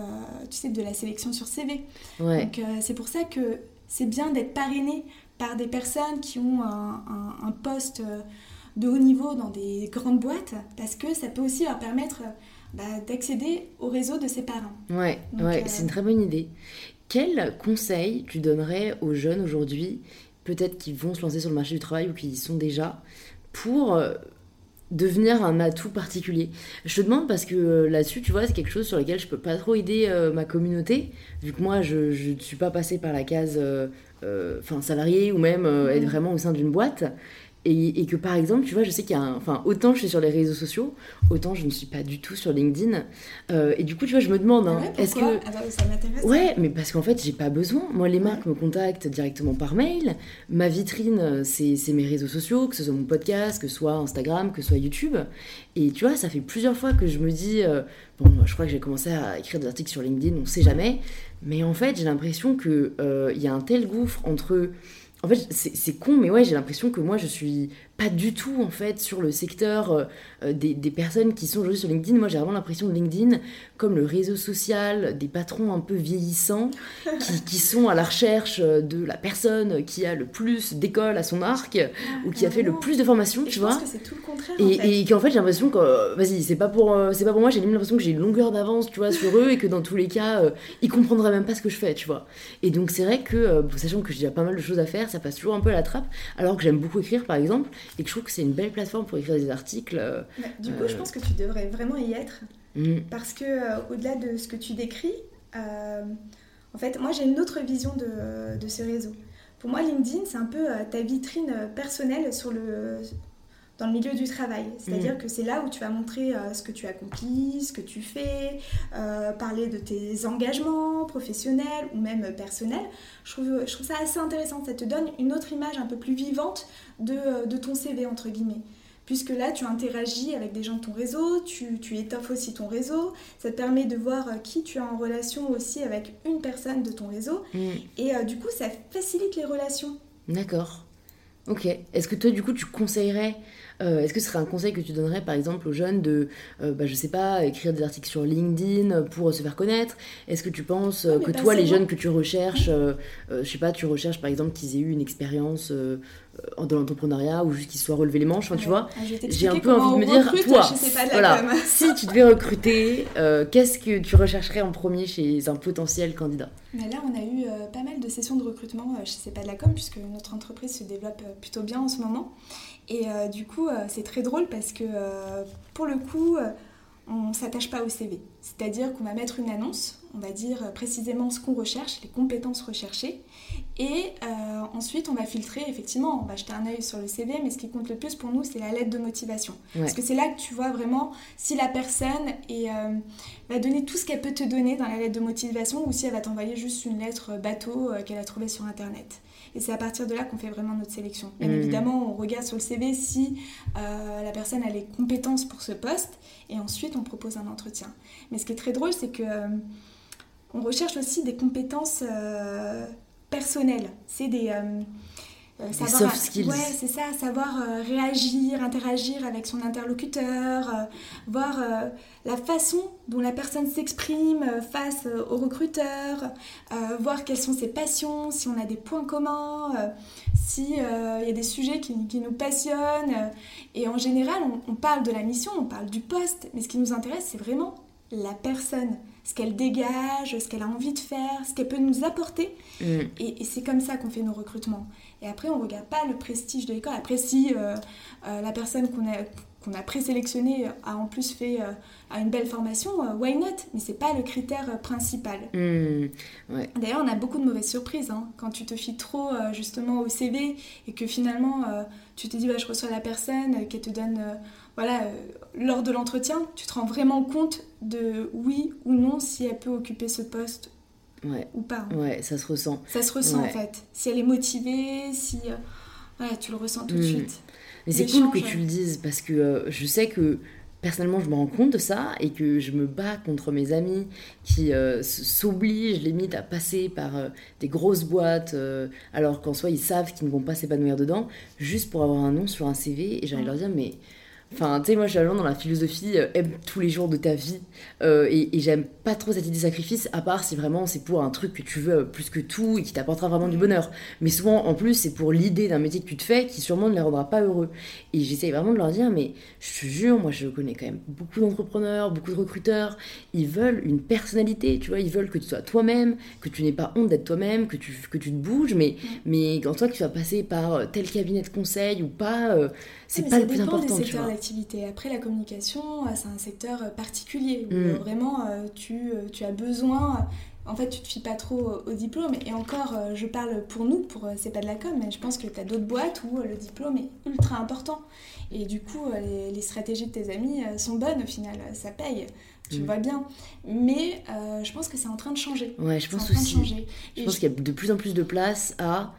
tu sais, de la sélection sur CV. Donc c'est pour ça que c'est bien d'être parrainé par des personnes qui ont un, un poste de haut niveau dans des grandes boîtes parce que ça peut aussi leur permettre bah, d'accéder au réseau de ses parents. Ouais, ouais c'est une très bonne idée. Quel conseil tu donnerais aux jeunes aujourd'hui, peut-être qui vont se lancer sur le marché du travail ou qui y sont déjà, pour euh, devenir un atout particulier? Je te demande parce que euh, là-dessus, tu vois, c'est quelque chose sur lequel je peux pas trop aider euh, ma communauté, vu que moi, je ne suis pas passée par la case enfin salarié ou même être vraiment au sein d'une boîte. Et, que par exemple, tu vois, je sais qu'il y a un... Enfin, autant je suis sur les réseaux sociaux, autant je ne suis pas du tout sur LinkedIn. Euh, et du coup, tu vois, je me demande, hein, est-ce que... Ah bah, ça m'intéresse. Ouais, mais parce qu'en fait, j'ai pas besoin. Moi, les marques me contactent directement par mail. Ma vitrine, c'est mes réseaux sociaux, que ce soit mon podcast, que ce soit Instagram, que ce soit YouTube. Et tu vois, ça fait plusieurs fois que je me dis... Euh, bon, je crois que j'ai commencé à écrire des articles sur LinkedIn, on sait jamais. Mais en fait, j'ai l'impression qu'il euh, y a un tel gouffre entre en fait, c'est con, mais ouais, j'ai l'impression que moi, je suis pas du tout, en fait, sur le secteur euh, euh, des, des, personnes qui sont aujourd'hui sur LinkedIn. Moi, j'ai vraiment l'impression de LinkedIn comme le réseau social des patrons un peu vieillissants qui, qui sont à la recherche de la personne qui a le plus d'école à son arc ah, ou qui a fait le plus de formations, tu je vois. Pense que c'est tout le contraire. Et, en fait. et qu'en fait, j'ai l'impression que, vas-y, c'est pas pour, euh, c'est pas pour moi, j'ai l'impression que j'ai une longueur d'avance, tu vois, sur eux et que dans tous les cas, ils comprendraient même pas ce que je fais, tu vois. Et donc, c'est vrai que, sachant que j'ai déjà pas mal de choses à faire, ça passe toujours un peu à la trappe, alors que j'aime beaucoup écrire, par exemple, et que je trouve que c'est une belle plateforme pour écrire des articles. du coup, je pense que tu devrais vraiment y être. Mm. Parce que euh, au-delà de ce que tu décris, euh, en fait, moi j'ai une autre vision de, de, ce réseau. Pour moi, LinkedIn, c'est un peu euh, ta vitrine personnelle sur le, dans le milieu du travail. C'est-à-dire mm. que c'est là où tu vas montrer ce que tu accomplis, ce que tu fais, parler de tes engagements professionnels ou même personnels. Je trouve, je trouve ça assez intéressant. Ça te donne une autre image un peu plus vivante de, de ton CV, entre guillemets puisque là, tu interagis avec des gens de ton réseau, tu, tu étoffes aussi ton réseau, ça te permet de voir euh, qui tu es en relation aussi avec une personne de ton réseau, mm. et euh, du coup, ça facilite les relations. D'accord. Ok. Est-ce que toi, du coup, tu conseillerais euh, est-ce que ce serait un conseil que tu donnerais par exemple aux jeunes de, euh, bah, je sais pas, écrire des articles sur LinkedIn pour se faire connaître? Est-ce que tu penses euh, que toi, les jeunes que tu recherches, je sais pas, tu recherches par exemple qu'ils aient eu une expérience dans l'entrepreneuriat ou juste qu'ils soient relevés les manches, tu vois? Ah, J'ai un peu envie de me dire, toi, voilà, si tu devais recruter, qu'est-ce que tu rechercherais en premier chez un potentiel candidat? Mais Là, on a eu pas mal de sessions de recrutement chez C'est pas de la com, puisque notre entreprise se développe plutôt bien en ce moment. Et euh, du coup, euh, c'est très drôle parce que euh, pour le coup, on ne s'attache pas au CV. C'est-à-dire qu'on va mettre une annonce, on va dire précisément ce qu'on recherche, les compétences recherchées, et ensuite on va filtrer, effectivement, on va jeter un œil sur le CV, mais ce qui compte le plus pour nous, c'est la lettre de motivation. Parce que c'est là que tu vois vraiment si la personne est, va donner tout ce qu'elle peut te donner dans la lettre de motivation, ou si elle va t'envoyer juste une lettre bateau qu'elle a trouvée sur Internet. Et c'est à partir de là qu'on fait vraiment notre sélection. Bien Mm. évidemment, on regarde sur le CV si euh, la personne a les compétences pour ce poste et ensuite on propose un entretien. Mais ce qui est très drôle, c'est que euh, on recherche aussi des compétences euh, personnelles. C'est des. Euh, Des soft skills. Ouais, c'est ça, savoir euh, réagir, interagir avec son interlocuteur, euh, voir euh, la façon dont la personne s'exprime face au recruteur, voir quelles sont ses passions, si on a des points communs, euh, si euh, il y a des sujets qui, qui nous passionnent. et en général, on, on parle de la mission, on parle du poste, mais ce qui nous intéresse, c'est vraiment la personne, ce qu'elle dégage, ce qu'elle a envie de faire, ce qu'elle peut nous apporter. Mm. Et, et c'est comme ça qu'on fait nos recrutements. Et après, on regarde pas le prestige de l'école. Après, si euh, euh, la personne qu'on a, qu'on a présélectionnée a en plus fait euh, a une belle formation, euh, why not? Mais c'est pas le critère euh, principal. Mm. Ouais. D'ailleurs, on a beaucoup de mauvaises surprises hein. quand tu te fies trop euh, justement au CV et que finalement euh, tu te dis bah, je reçois la personne euh, qui te donne euh, voilà euh, lors de l'entretien, tu te rends vraiment compte de oui ou non si elle peut occuper ce poste Ouais. ou pas. hein. Ouais, ça se ressent. Ça se ressent Ouais. en fait. Si elle est motivée, si euh, voilà, tu le ressens tout de Mm. suite. Mais c'est cool que tu le dises parce que euh, je sais que personnellement je me rends compte de ça et que je me bats contre mes amis qui euh, s'obligent limite à passer par euh, des grosses boîtes euh, alors qu'en soi ils savent qu'ils ne vont pas s'épanouir dedans juste pour avoir un nom sur un CV et envie de leur dire mais Enfin, tu sais, moi, je suis vraiment dans la philosophie euh, aime tous les jours de ta vie. Euh, et et j'aime pas trop cette idée de sacrifice, à part si vraiment c'est pour un truc que tu veux euh, plus que tout et qui t'apportera vraiment du bonheur. Mais souvent, en plus, c'est pour l'idée d'un métier que tu te fais qui sûrement ne les rendra pas heureux. Et j'essaye vraiment de leur dire, mais je te jure, moi, je connais quand même beaucoup d'entrepreneurs, beaucoup de recruteurs. Ils veulent une personnalité, tu vois. Ils veulent que tu sois toi-même, que tu n'aies pas honte d'être toi-même, que tu, que tu te bouges. Mais, mais quand toi, que tu vas passer par tel cabinet de conseil ou pas, c'est Mais pas le plus important, tu vois. Après, la communication, euh, c'est un secteur euh, particulier où Mm. euh, vraiment tu, tu as besoin. En fait, tu te fies pas trop au, diplôme. Et encore, je parle pour nous, pour c'est pas de la com, mais je pense que tu as d'autres boîtes où le diplôme est ultra important. Et du coup, les, les stratégies de tes amis sont bonnes au final. Ça paye. Tu Mm. vois bien. Mais euh, je pense que c'est en train de changer. Ouais, je pense aussi. Je Et pense qu'il y a de plus en plus de place à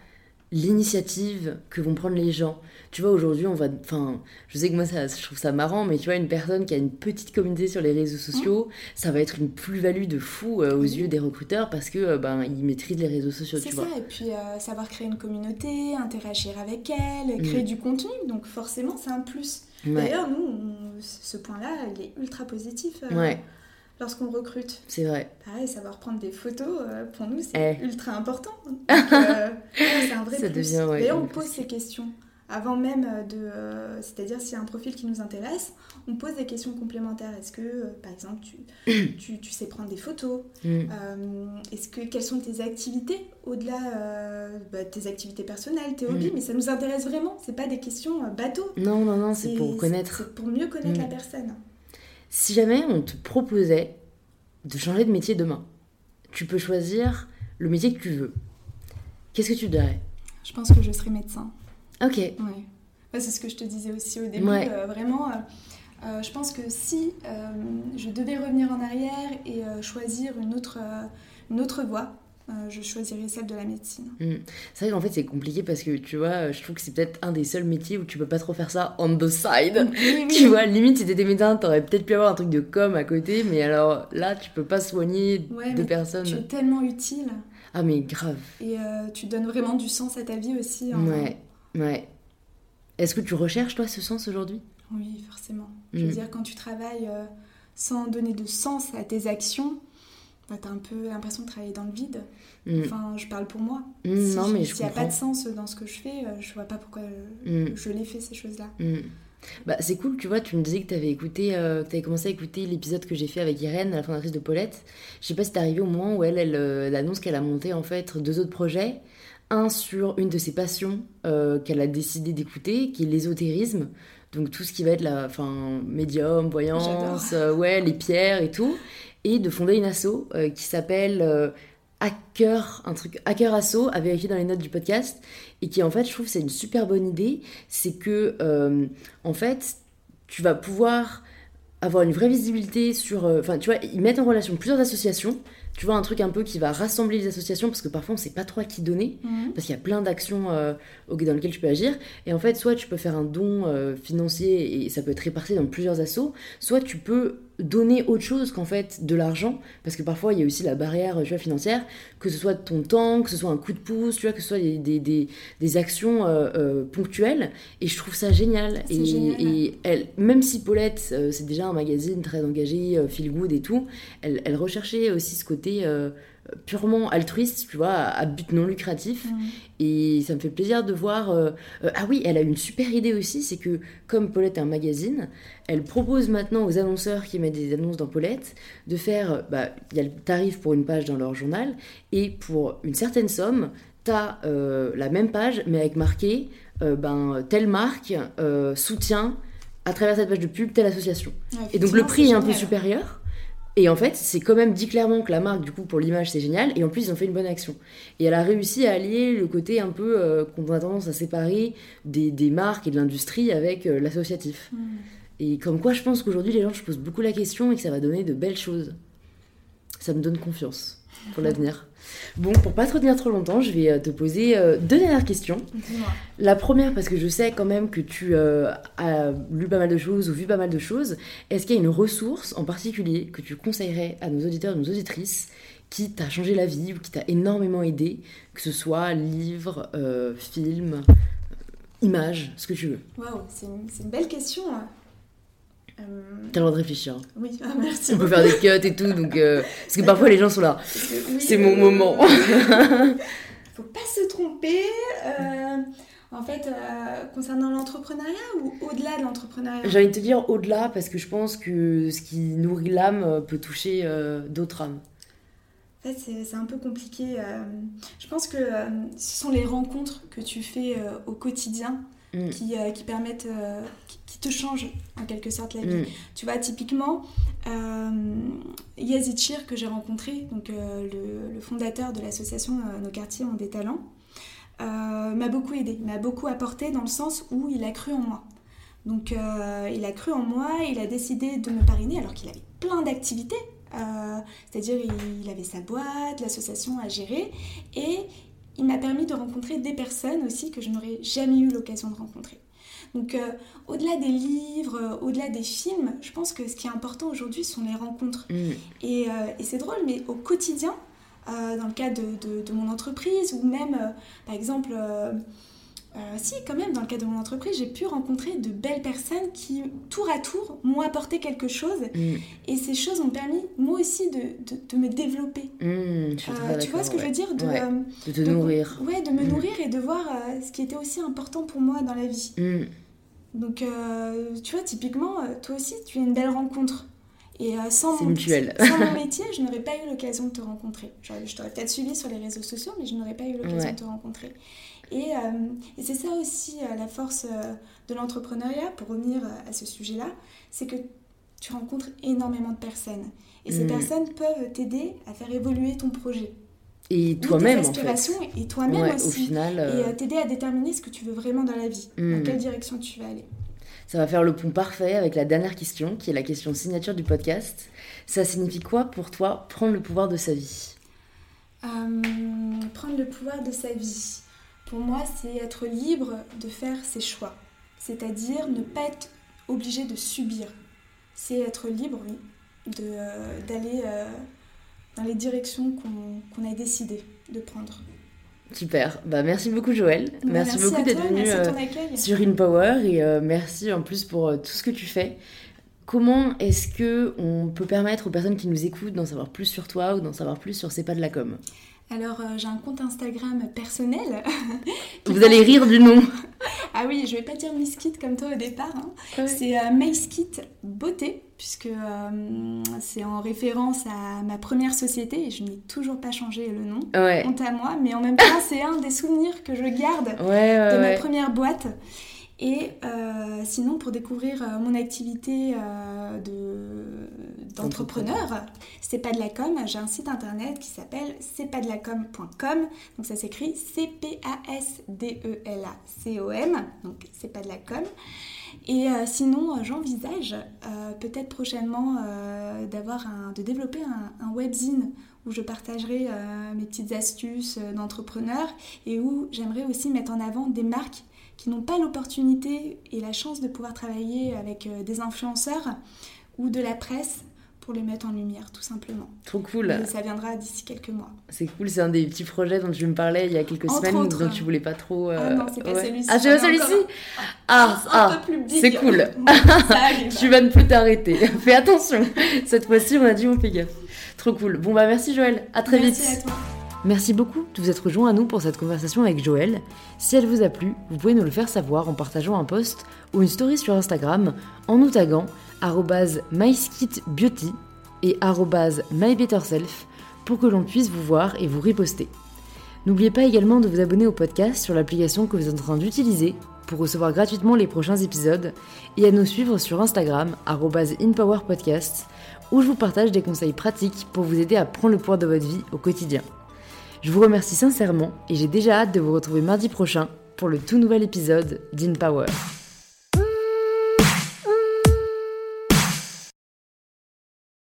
l'initiative que vont prendre les gens. Tu vois, aujourd'hui, on va. Enfin, je sais que moi, ça, je trouve ça marrant, mais tu vois, une personne qui a une petite communauté sur les réseaux sociaux, ça va être une plus-value de fou euh, aux yeux des recruteurs parce que euh, ben, ils maîtrisent les réseaux sociaux, C'est ça, vois. et puis euh, savoir créer une communauté, interagir avec elle, créer Mm. du contenu, donc forcément c'est un plus. Ouais, D'ailleurs, nous, on- ce point-là, il est ultra positif ouais, lorsqu'on recrute. c'est vrai. Pareil, savoir prendre des photos, euh, pour nous, c'est Eh. ultra important. Euh, c'est un vrai Ça plus. devient, ouais, D'ailleurs, on pose plus. ces questions avant même euh, de... euh, C'est-à-dire, s'il y a un profil qui nous intéresse, on pose des questions complémentaires. Est-ce que, par exemple, tu, tu, tu sais prendre des photos? Mm. euh, Est-ce que quelles sont tes activités? Au-delà euh, bah, tes activités personnelles, tes hobbies Mm. Mais ça nous intéresse vraiment. C'est pas des questions bateaux. Non, non, non, c'est pour connaître. C'est pour mieux connaître Mm. la personne. Si jamais on te proposait de changer de métier demain, tu peux choisir le métier que tu veux. Qu'est-ce que tu dirais Je pense que je serai médecin. Ok. Ouais. Ouais, c'est ce que je te disais aussi au début. Ouais. euh, vraiment, euh, euh, je pense que si euh, je devais revenir en arrière et choisir une autre, une autre voie, je choisirais celle de la médecine. C'est vrai qu'en fait c'est compliqué parce que tu vois, je trouve que c'est peut-être un des seuls métiers où tu peux pas trop faire ça on the side. Tu vois, limite si t'étais médecin, t'aurais peut-être pu avoir un truc de com à côté, mais alors là tu peux pas soigner Ouais, personnes. Tu es tellement utile Ah mais grave. et euh, tu donnes vraiment du sens à ta vie aussi. en- Ouais, ouais. Est-ce que tu recherches toi ce sens aujourd'hui? Oui, forcément. Je veux Mm. dire, quand tu travailles euh, sans donner de sens à tes actions, bah, tu as un peu l'impression de travailler dans le vide. Mm. Enfin, je parle pour moi. Mm, Si- non mais S'il n'y a pas de sens dans ce que je fais, euh, je vois pas pourquoi je, Mm. je les fais, ces choses-là. Mm. Bah, c'est cool, tu vois, tu me disais que tu avais écouté, euh, que t'avais commencé à écouter l'épisode que j'ai fait avec Irène, la fondatrice de Paulette. Je sais pas si t'es arrivé au moment où elle, elle, euh, elle annonce qu'elle a monté en fait deux autres projets. Un sur une de ses passions euh, qu'elle a décidé d'écouter, qui est l'ésotérisme. Donc tout ce qui va être la, enfin, médium, voyance, euh, ouais, les pierres et tout. Et de fonder une asso euh, qui s'appelle euh, Hacker, un truc Hacker Asso, à vérifier dans les notes du podcast. Et qui en fait, je trouve, c'est une super bonne idée. C'est que, euh, en fait, tu vas pouvoir avoir une vraie visibilité sur. Enfin, tu vois, ils mettent en relation plusieurs associations. tu vois, un truc un peu qui va rassembler les associations, parce que parfois on sait pas trop à qui donner, Mhm. parce qu'il y a plein d'actions euh, dans lesquelles tu peux agir. Et en fait, soit tu peux faire un don euh, financier et ça peut être réparti dans plusieurs assos, soit tu peux donner autre chose qu'en fait de l'argent, parce que parfois il y a aussi la barrière tu vois, financière, que ce soit ton temps, que ce soit un coup de pouce, tu vois, que ce soit des, des, des, des actions euh, euh, ponctuelles. Et je trouve ça génial. Et, génial. et elle, même si Paulette, euh, c'est déjà un magazine très engagé, feel good et tout, elle, elle recherchait aussi ce côté purement altruiste, tu vois, à, but non lucratif. Mhm. Et ça me fait plaisir de voir. euh, euh, ah oui, elle a une super idée aussi, c'est que comme Paulette est un magazine, elle propose maintenant aux annonceurs qui mettent des annonces dans Paulette de faire. euh, Bah, il y a le tarif pour une page dans leur journal, et pour une certaine somme, t'as euh, la même page, mais avec marqué ben, telle marque soutient à travers cette page de pub telle association. Et donc le prix est c'est un peu supérieur. Et en fait, c'est quand même dit clairement que la marque, du coup, pour l'image, c'est génial. Et en plus, ils ont fait une bonne action. Et elle a réussi à allier le côté un peu euh, qu'on a tendance à séparer des, des marques et de l'industrie avec euh, l'associatif. Mhm. Et comme quoi, je pense qu'aujourd'hui, les gens se posent beaucoup la question et que ça va donner de belles choses. Ça me donne confiance pour l'avenir. Bon, pour pas te retenir trop longtemps, je vais euh, te poser euh, deux dernières questions. La première, parce que je sais quand même que tu euh, as lu pas mal de choses ou vu pas mal de choses, est-ce qu'il y a une ressource en particulier que tu conseillerais à nos auditeurs et nos auditrices qui t'a changé la vie ou qui t'a énormément aidé, que ce soit livre, euh, film, image, ce que tu veux? Waouh, c'est une, belle question. hein. Euh, T'as le droit de réfléchir. oui, ah, merci. On peut faire des cuts et tout, donc euh, parce que parfois les gens sont là. Oui, C'est mon euh, moment. faut pas se tromper. euh, en fait, concernant l'entrepreneuriat ou au-delà de l'entrepreneuriat? J'ai envie de te dire au-delà parce que je pense que ce qui nourrit l'âme peut toucher d'autres âmes. En fait, c'est un peu compliqué. je pense que ce sont les rencontres que tu fais au quotidien Mm. qui, euh, qui permettent, euh, qui, qui te changent en quelque sorte la vie. Mm. Tu vois, typiquement, euh, Yazid Chir, que j'ai rencontré, donc le, le fondateur de l'association Nos quartiers ont des talents, m'a beaucoup aidé, m'a beaucoup apporté dans le sens où il a cru en moi. Donc il a cru en moi, il a décidé de me parrainer alors qu'il avait plein d'activités. Euh, C'est-à-dire il, il avait sa boîte, l'association à gérer et il m'a permis de rencontrer des personnes aussi que je n'aurais jamais eu l'occasion de rencontrer. Donc euh, au-delà des livres, euh, au-delà des films, je pense que ce qui est important aujourd'hui sont les rencontres. Mm. Et, euh, et c'est drôle, mais au quotidien, dans le cadre de, de- de mon entreprise, ou même, par exemple, euh, si, quand même, dans le cadre de mon entreprise, j'ai pu rencontrer de belles personnes qui, tour à tour, m'ont apporté quelque chose. Mm. Et ces choses m'ont permis, moi aussi, de, de- de me développer. Mm, je Euh, tu vois ce que je veux dire de, Ouais. euh, De te nourrir. Ouais, de me Mm. nourrir et de voir ce qui était aussi important pour moi dans la vie. Donc, tu vois, typiquement, toi aussi, tu es une belle rencontre. Et sans, mon, sans mon métier, je n'aurais pas eu l'occasion de te rencontrer. Je t'aurais peut-être suivi sur les réseaux sociaux, mais je n'aurais pas eu l'occasion Ouais. de te rencontrer. Et, euh, et c'est ça aussi euh, la force euh, de l'entrepreneuriat, pour revenir à ce sujet-là, c'est que tu rencontres énormément de personnes. Et ces Mm. personnes peuvent t'aider à faire évoluer ton projet. Et toi-même, en fait. et toi-même Ouais, au aussi. final, Et t'aider à déterminer ce que tu veux vraiment dans la vie, Mm. dans quelle direction tu vas aller. ça va faire le pont parfait avec la dernière question, qui est la question signature du podcast. Ça signifie quoi pour toi prendre le pouvoir de sa vie? Prendre le pouvoir de sa vie. Pour moi, c'est être libre de faire ses choix. C'est-à-dire ne pas être obligé de subir. C'est être libre, oui, euh, d'aller euh, dans les directions qu'on, a décidé de prendre. Super. Bah, merci beaucoup, Joël. merci, à beaucoup d'être venu merci euh, sur InPower et euh, merci en plus pour tout ce que tu fais. Comment est-ce que on peut permettre aux personnes qui nous écoutent d'en savoir plus sur toi ou d'en savoir plus sur C'est pas de la com? Alors, euh, j'ai un compte Instagram personnel. Vous allez rire du nom. Ah oui, je vais pas dire Miss Kit comme toi au départ. hein. C'est euh, Kit Beauté, puisque euh, c'est en référence à ma première société et je n'ai toujours pas changé le nom. Ouais. Honte à moi, mais en même temps, c'est un des souvenirs que je garde Ouais, de ma première boîte. Et euh, sinon, pour découvrir euh, mon activité euh, de d'entrepreneurs. C'est pas de la com, j'ai un site internet qui s'appelle c'est pas de la com.com. Donc ça s'écrit C P A S D E L A C O M. Donc c'est pas de la com. Et sinon, j'envisage peut-être prochainement d'avoir de développer un, un, webzine où je partagerai mes petites astuces d'entrepreneur et où j'aimerais aussi mettre en avant des marques qui n'ont pas l'opportunité et la chance de pouvoir travailler avec des influenceurs ou de la presse pour les mettre en lumière, tout simplement. Trop cool. Et ça viendra d'ici quelques mois. C'est cool, c'est un des petits projets dont tu me parlais il y a quelques semaines, dont tu voulais pas trop. Euh... Ah non, c'est pas celui-ci. Ah, c'est pas celui-ci Ah, ah, c'est cool. tu vas ne plus t'arrêter. Fais attention. Cette fois-ci, on a dit on fait gaffe. Trop cool. Bon, bah merci Joël. À très merci vite. À toi. Merci beaucoup de vous être rejoint à nous pour cette conversation avec Joël. Si elle vous a plu, vous pouvez nous le faire savoir en partageant un post ou une story sur Instagram en nous taguant myskitbeauty et mybetterself pour que l'on puisse vous voir et vous riposter. N'oubliez pas également de vous abonner au podcast sur l'application que vous êtes en train d'utiliser pour recevoir gratuitement les prochains épisodes et à nous suivre sur Instagram inpowerpodcast où je vous partage des conseils pratiques pour vous aider à prendre le pouvoir de votre vie au quotidien. Je vous remercie sincèrement et j'ai déjà hâte de vous retrouver mardi prochain pour le tout nouvel épisode d'InPower.